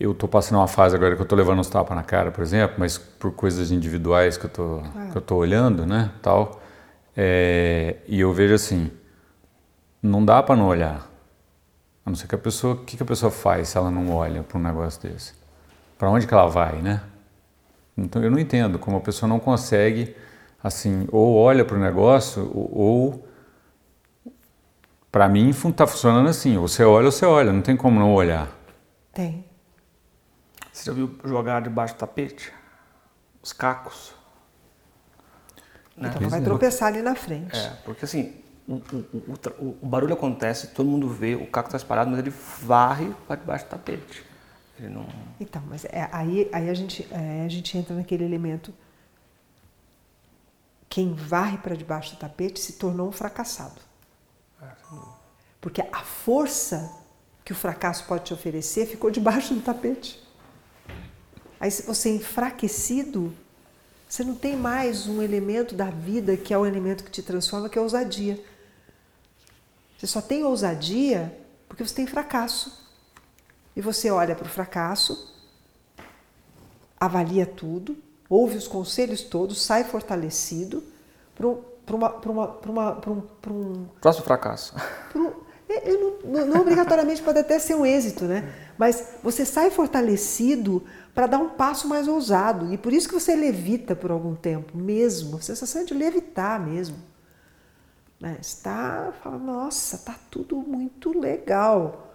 eu estou passando uma fase agora que eu estou levando uns tapas na cara, por exemplo, mas por coisas individuais que eu tô, que eu tô olhando, né, tal. É, e eu vejo assim, não dá para não olhar. A não ser que a pessoa, o que, que a pessoa faz se ela não olha para um negócio desse? Para onde que ela vai, né? Então eu não entendo como a pessoa não consegue, assim, ou olha para o negócio, ou, ou para mim está funcionando assim, ou você olha ou você olha, não tem como não olhar. Tem. Você já viu jogar debaixo do tapete? Os cacos? Né? Então vai é. tropeçar ali na frente. É, porque assim, o, o- o- o tra- o- o barulho acontece, todo mundo vê, o caco está espalhado, mas ele varre para debaixo do tapete. Ele não. Então, mas é, aí, aí a, gente, é, a gente entra naquele elemento. Quem varre para debaixo do tapete se tornou um fracassado. Porque a força que o fracasso pode te oferecer ficou debaixo do tapete. Aí, se você é enfraquecido, você não tem mais um elemento da vida que é o elemento que te transforma, que é a ousadia. Você só tem ousadia porque você tem fracasso. E você olha para o fracasso, avalia tudo, ouve os conselhos todos, sai fortalecido para um, um, Próximo fracasso. um- é, não- não obrigatoriamente pode até ser um êxito, né? Mas você sai fortalecido para dar um passo mais ousado. E por isso que você levita por algum tempo, mesmo. A sensação é de levitar mesmo. Né? Está falando, nossa, tá tudo muito legal.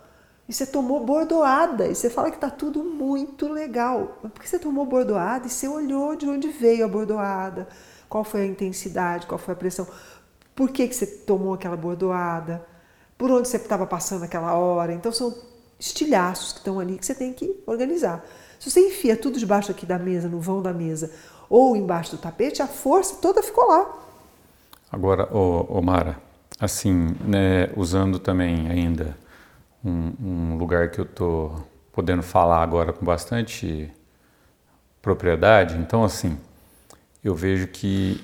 E você tomou bordoada, e você fala que tá tudo muito legal. Mas por que você tomou bordoada e você olhou de onde veio a bordoada? Qual foi a intensidade, qual foi a pressão? Por que, que você tomou aquela bordoada? Por onde você estava passando aquela hora? Então são estilhaços que estão ali que você tem que organizar. Se você enfia tudo debaixo aqui da mesa, no vão da mesa, ou embaixo do tapete, a força toda ficou lá. Agora, Mara, assim, né, usando também ainda um, um lugar que eu tô podendo falar agora com bastante propriedade, então assim, eu vejo que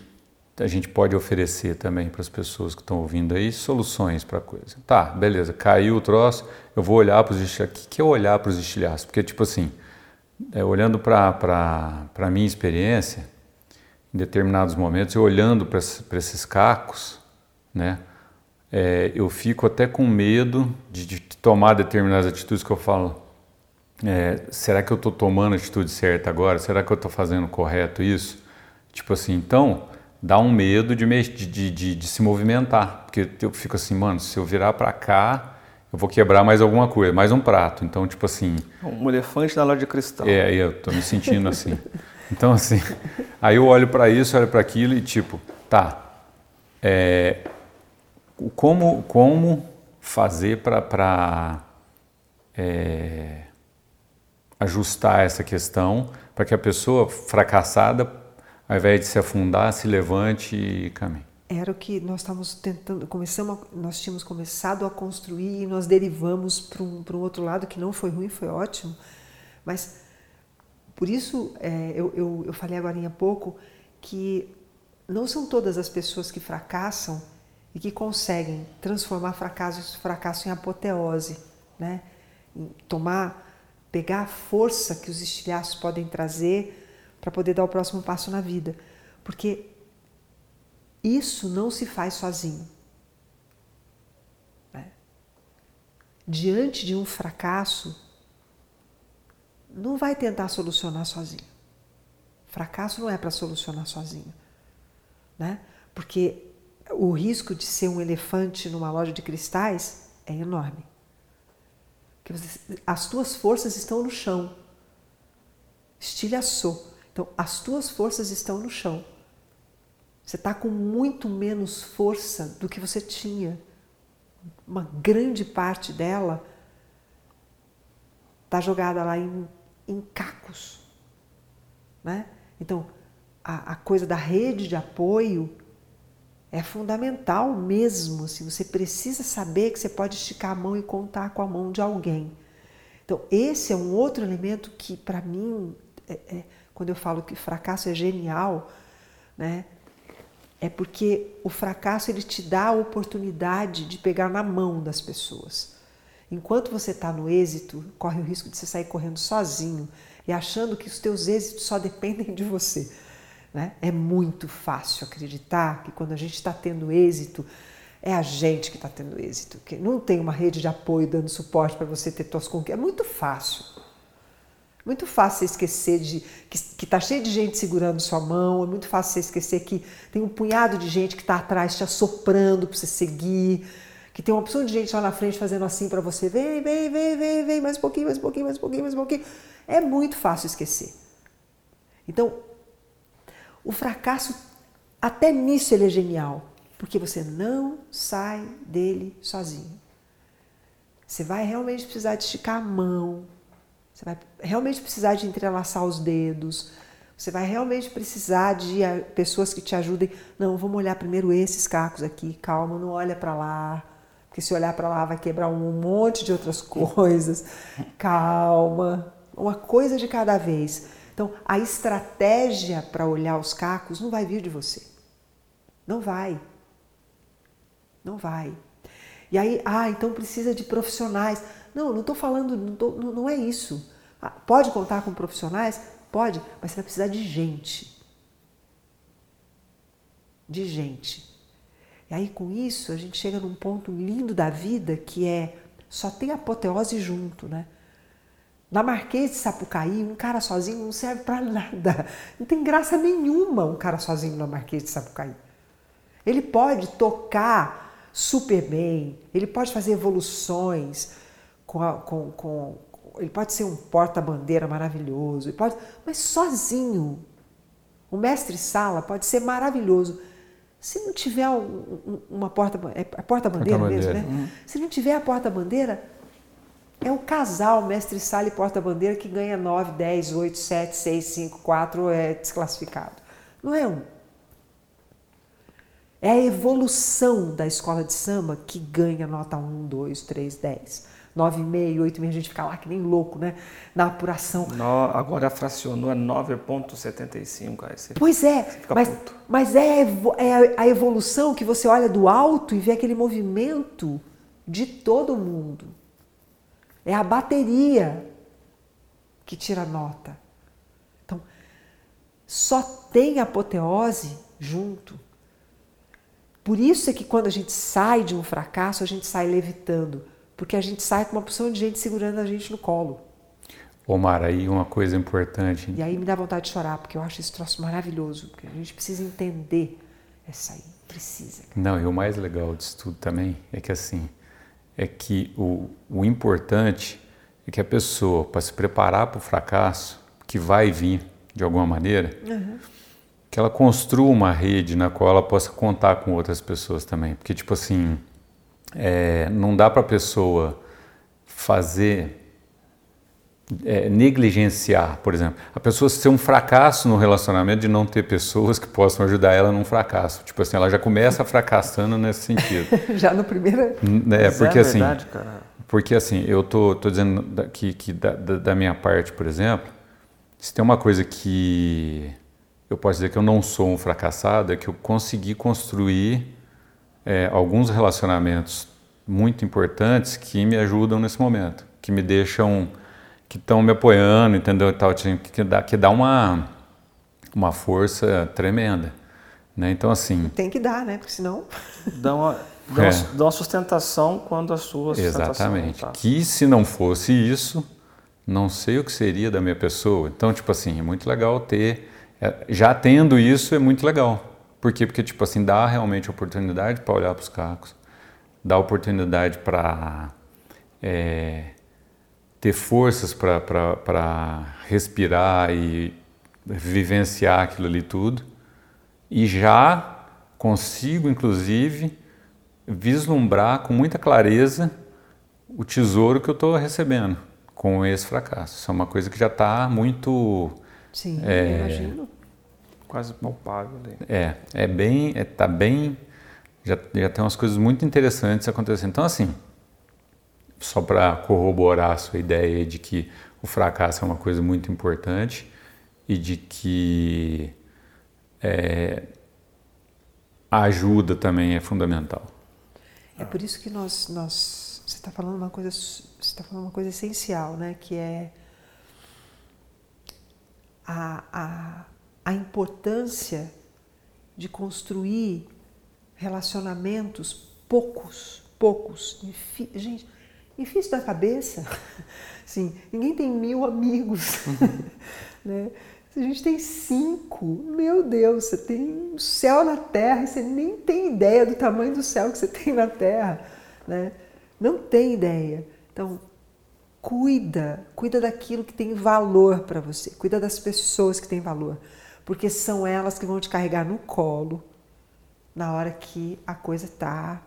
a gente pode oferecer também para as pessoas que estão ouvindo aí soluções para a coisa. Tá, beleza, caiu o troço, eu vou olhar para os estilhaços. O que que é olhar para os estilhaços? Porque, tipo assim, é, olhando para a minha experiência, em determinados momentos, eu olhando para esses cacos, né, é, eu fico até com medo de, de tomar determinadas atitudes que eu falo, é, será que eu estou tomando a atitude certa agora? Será que eu estou fazendo correto isso? Tipo assim, então dá um medo de, me- de, de, de- se movimentar, porque eu fico assim, mano, se eu virar para cá, eu vou quebrar mais alguma coisa, mais um prato. Então, tipo assim, Um elefante na loja de cristal. é, aí eu tô me sentindo assim. Então, assim, aí eu olho para isso, olho para aquilo e tipo, tá, É, como, como fazer para é, ajustar essa questão para que a pessoa fracassada, ao invés de se afundar, se levante e caminhe? Era o que nós estávamos tentando, começamos, nós tínhamos começado a construir e nós derivamos para um, para um outro lado que não foi ruim, foi ótimo, mas por isso é, eu, eu, eu falei agora há pouco que não são todas as pessoas que fracassam e que conseguem transformar fracasso, fracasso em apoteose, né? Tomar, pegar a força que os estilhaços podem trazer para poder dar o próximo passo na vida. Porque isso não se faz sozinho. Né? Diante de um fracasso, não vai tentar solucionar sozinho. Fracasso não é para solucionar sozinho. Né? Porque o risco de ser um elefante numa loja de cristais é enorme. As tuas forças estão no chão. Estilhaçou. Então, as tuas forças estão no chão. Você está com muito menos força do que você tinha. Uma grande parte dela está jogada lá em, em cacos. Né? Então, a, a coisa da rede de apoio é fundamental mesmo. Assim, você precisa saber que você pode esticar a mão e contar com a mão de alguém. Então, esse é um outro elemento que, para mim, é, é, quando eu falo que fracasso é genial, né, é porque o fracasso ele te dá a oportunidade de pegar na mão das pessoas. Enquanto você está no êxito, corre o risco de você sair correndo sozinho e achando que os teus êxitos só dependem de você. Né? É muito fácil acreditar que quando a gente está tendo êxito, é a gente que está tendo êxito, que não tem uma rede de apoio dando suporte para você ter suas conquistas. É muito fácil. Muito fácil você esquecer de que está cheio de gente segurando sua mão, é muito fácil você esquecer que tem um punhado de gente que está atrás te assoprando para você seguir, que tem uma opção de gente lá na frente fazendo assim para você, vem, vem, vem, vem, vem, mais um pouquinho, mais um pouquinho, mais um pouquinho, mais um pouquinho. É muito fácil esquecer. Então, o fracasso, até nisso ele é genial, porque você não sai dele sozinho. Você vai realmente precisar de esticar a mão, você vai realmente precisar de entrelaçar os dedos, você vai realmente precisar de pessoas que te ajudem. Não, vamos olhar primeiro esses cacos aqui, calma, não olha para lá, porque se olhar para lá vai quebrar um monte de outras coisas. Calma, uma coisa de cada vez. Então, a estratégia para olhar os cacos não vai vir de você. Não vai. Não vai. E aí, ah, então precisa de profissionais. Não, não estou falando, não, tô, não, não, é isso. Ah, pode contar com profissionais? Pode, mas você vai precisar de gente. De gente. E aí, com isso, a gente chega num ponto lindo da vida que é só tem apoteose junto, né? Na Marquês de Sapucaí, um cara sozinho não serve para nada. Não tem graça nenhuma um cara sozinho na Marquês de Sapucaí. Ele pode tocar super bem, ele pode fazer evoluções, com, a, com, com ele pode ser um porta-bandeira maravilhoso, ele pode, mas sozinho. O mestre-sala pode ser maravilhoso. Se não tiver um, uma porta, é porta-bandeira porta mesmo, né? Uhum. Se não tiver a porta-bandeira, é o casal mestre-sala e porta-bandeira que ganha 9, 10, 8, 7, 6, 5, 4 é desclassificado. Não é um. É a evolução da escola de samba que ganha nota 1, 2, 3, 10. 9,5, 8,5, a gente fica lá que nem louco, né? Na apuração. No, agora fracionou a 9,75. Pois é, mas, mas é, é a evolução que você olha do alto e vê aquele movimento de todo mundo. É a bateria que tira nota. Então, só tem apoteose junto. Por isso é que quando a gente sai de um fracasso, a gente sai levitando, porque a gente sai com uma porção de gente segurando a gente no colo. Omar, aí uma coisa importante. E aí me dá vontade de chorar, porque eu acho esse troço maravilhoso, porque a gente precisa entender essa aí, precisa. Não, e o mais legal disso tudo também é que assim, é que o, o importante é que a pessoa, para se preparar para o fracasso, que vai vir de alguma maneira, uhum. que ela construa uma rede na qual ela possa contar com outras pessoas também. Porque, tipo assim, é, não dá para a pessoa fazer, é, negligenciar, por exemplo, a pessoa ser um fracasso no relacionamento de não ter pessoas que possam ajudar ela num fracasso. Tipo assim, ela já começa fracassando nesse sentido. já no primeiro. É, porque é verdade, assim. Cara. Porque assim, eu tô, tô dizendo que, que da, da minha parte, por exemplo, se tem uma coisa que eu posso dizer que eu não sou um fracassado, é que eu consegui construir é, alguns relacionamentos muito importantes que me ajudam nesse momento, que me deixam, que estão me apoiando, entendeu? E tal, que dá, que dá uma, uma força tremenda. Né? Então, assim. Tem que dar, né? Porque senão. Dá uma, dá, é. uma, dá uma sustentação quando a sua sustentação. Exatamente. Tá. Que se não fosse isso, não sei o que seria da minha pessoa. Então, tipo assim, é muito legal ter é, já tendo isso é muito legal. Por quê? Porque, tipo assim, dá realmente oportunidade para olhar para os cacos, dá oportunidade para é, ter forças para respirar e vivenciar aquilo ali tudo. E já consigo, inclusive, vislumbrar com muita clareza o tesouro que eu estou recebendo com esse fracasso. Isso é uma coisa que já está muito Sim, é, imagino. Quase palpável. Ali. É, é bem, é, tá bem, já, já tem umas coisas muito interessantes acontecendo. Então, assim, só para corroborar a sua ideia de que o fracasso é uma coisa muito importante e de que é, a ajuda também é fundamental. É por isso que nós, nós você está falando uma coisa, você está falando uma coisa essencial, né? Que é a, a, a importância de construir relacionamentos poucos, poucos. Gente, difícil da cabeça. Sim, ninguém tem mil amigos. né? A gente tem cinco, meu Deus, você tem o céu na terra e você nem tem ideia do tamanho do céu que você tem na terra. Né? Não tem ideia. Então, cuida, cuida daquilo que tem valor para você, cuida das pessoas que têm valor, porque são elas que vão te carregar no colo na hora que a coisa está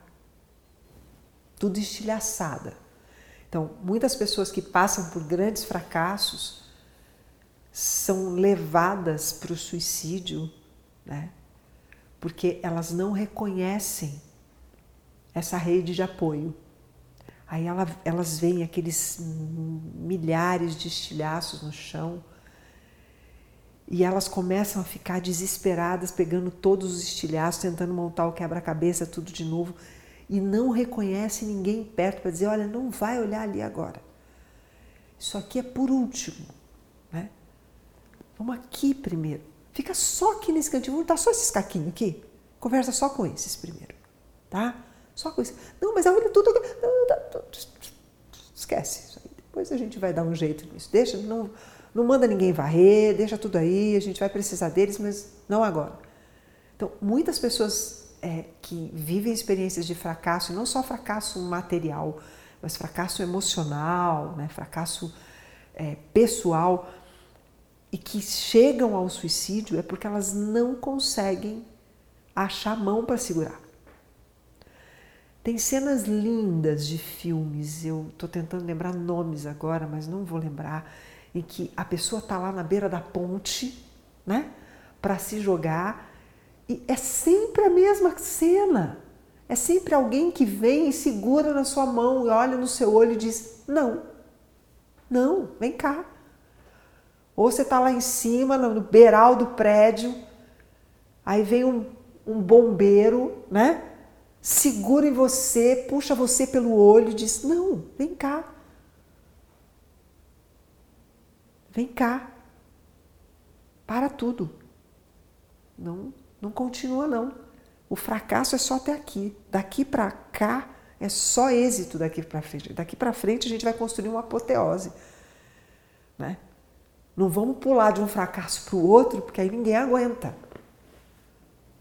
tudo estilhaçada. Então, muitas pessoas que passam por grandes fracassos são levadas para o suicídio, né? Porque elas não reconhecem essa rede de apoio. Aí ela, elas veem aqueles milhares de estilhaços no chão e elas começam a ficar desesperadas, pegando todos os estilhaços, tentando montar o quebra-cabeça tudo de novo e não reconhecem ninguém perto para dizer: olha, não vai olhar ali agora. Isso aqui é por último. Né? Vamos aqui primeiro. Fica só aqui nesse cantinho, vamos dar só esses caquinhos aqui. Conversa só com esses primeiro. Tá? Só com isso. Não, mas olha tudo. Esquece isso aí. Depois a gente vai dar um jeito nisso. Deixa, não, não manda ninguém varrer, deixa tudo aí, a gente vai precisar deles, mas não agora. Então, muitas pessoas é, que vivem experiências de fracasso, não só fracasso material, mas fracasso emocional, né, fracasso é, pessoal, e que chegam ao suicídio é porque elas não conseguem achar mão para segurar. Tem cenas lindas de filmes, eu estou tentando lembrar nomes agora, mas não vou lembrar, em que a pessoa está lá na beira da ponte, né, para se jogar, e é sempre a mesma cena. É sempre alguém que vem e segura na sua mão e olha no seu olho e diz: Não, não, vem cá. Ou você está lá em cima, no beiral do prédio, aí vem um, um bombeiro, né? segura em você, puxa você pelo olho e diz: Não, vem cá. Vem cá. Para tudo. Não, não continua, não. O fracasso é só até aqui. Daqui para cá é só êxito daqui para frente. Daqui para frente a gente vai construir uma apoteose. Né? Não vamos pular de um fracasso para o outro, porque aí ninguém aguenta.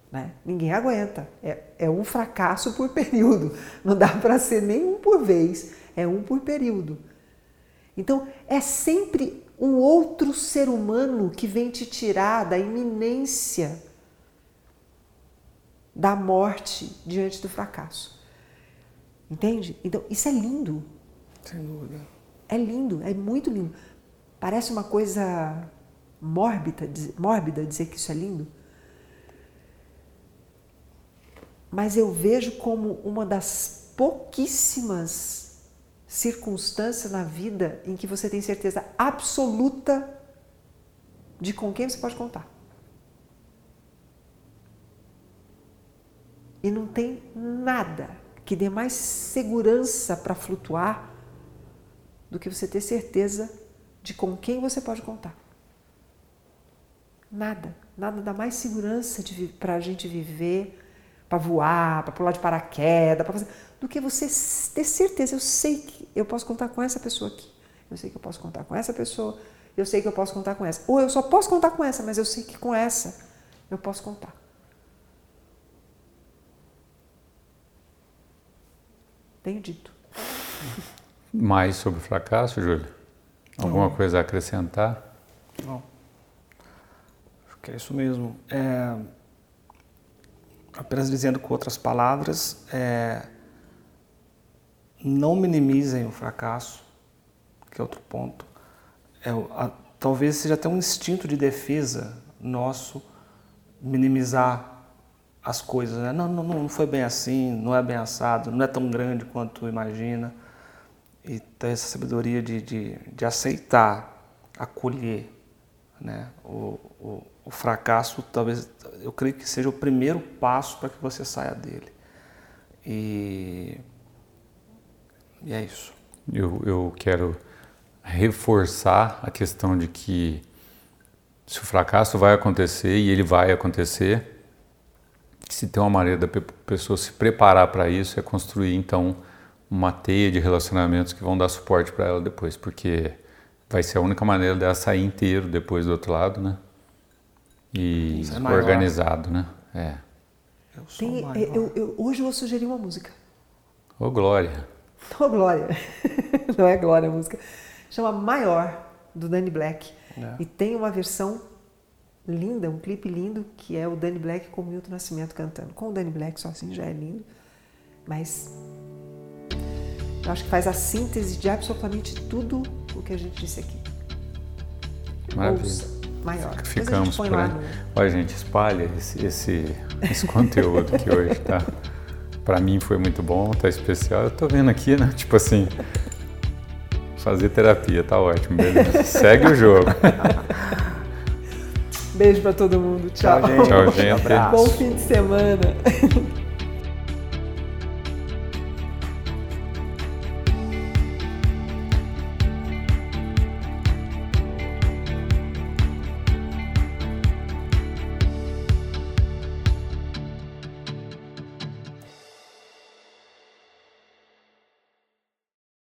Né? Ninguém aguenta. É, é um fracasso por período. Não dá para ser nem um por vez, é um por período. Então, é sempre um outro ser humano que vem te tirar da iminência da morte diante do fracasso. Entende? Então, isso é lindo. Sem dúvida. É lindo, é muito lindo. Parece uma coisa mórbida, mórbida dizer que isso é lindo. Mas eu vejo como uma das pouquíssimas circunstâncias na vida em que você tem certeza absoluta de com quem você pode contar. E não tem nada que dê mais segurança para flutuar do que você ter certeza de com quem você pode contar. Nada, nada dá mais segurança para a gente viver, para voar, para pular de paraquedas, para fazer, do que você ter certeza. Eu sei que eu posso contar com essa pessoa aqui. Eu sei que eu posso contar com essa pessoa. Eu sei que eu posso contar com essa. Ou eu só posso contar com essa, mas eu sei que com essa eu posso contar. Tenho dito. Mais sobre o fracasso, Júlio? Alguma Não. coisa a acrescentar? Não que é isso mesmo. É, apenas dizendo com outras palavras, é, não minimizem o fracasso, que é outro ponto. É, a, talvez seja até um instinto de defesa nosso minimizar as coisas. Né? Não, não, não foi bem assim, não é bem assado, não é tão grande quanto tu imagina. E ter essa sabedoria de, de, de aceitar, acolher né? o, o o fracasso talvez eu creio que seja o primeiro passo para que você saia dele. E, e é isso. Eu, eu quero reforçar a questão de que se o fracasso vai acontecer e ele vai acontecer, se tem uma maneira da pessoa se preparar para isso é construir então uma teia de relacionamentos que vão dar suporte para ela depois, porque vai ser a única maneira dela sair inteiro depois do outro lado, né? e é organizado, né? É. Eu Tem, eu, eu, hoje eu vou sugerir uma música. Ô, Glória. Ô, Glória. Não é Glória a música. Chama Maior, do Danny Black. É. E tem uma versão linda, um clipe lindo, que é o Danny Black com o Milton Nascimento cantando. Com o Danny Black só assim já é lindo. Mas eu acho que faz a síntese de absolutamente tudo o que a gente disse aqui. Maravilha. Ouça maior. Ficamos por aí. No... Olha, gente, espalha esse, esse, esse conteúdo que hoje tá. Para mim foi muito bom, tá especial. Eu tô vendo aqui, né? Tipo assim, fazer terapia, tá ótimo, beleza. Segue o jogo. Beijo para todo mundo. Tchau. Tchau, gente. Tchau, gente. Bom fim de semana.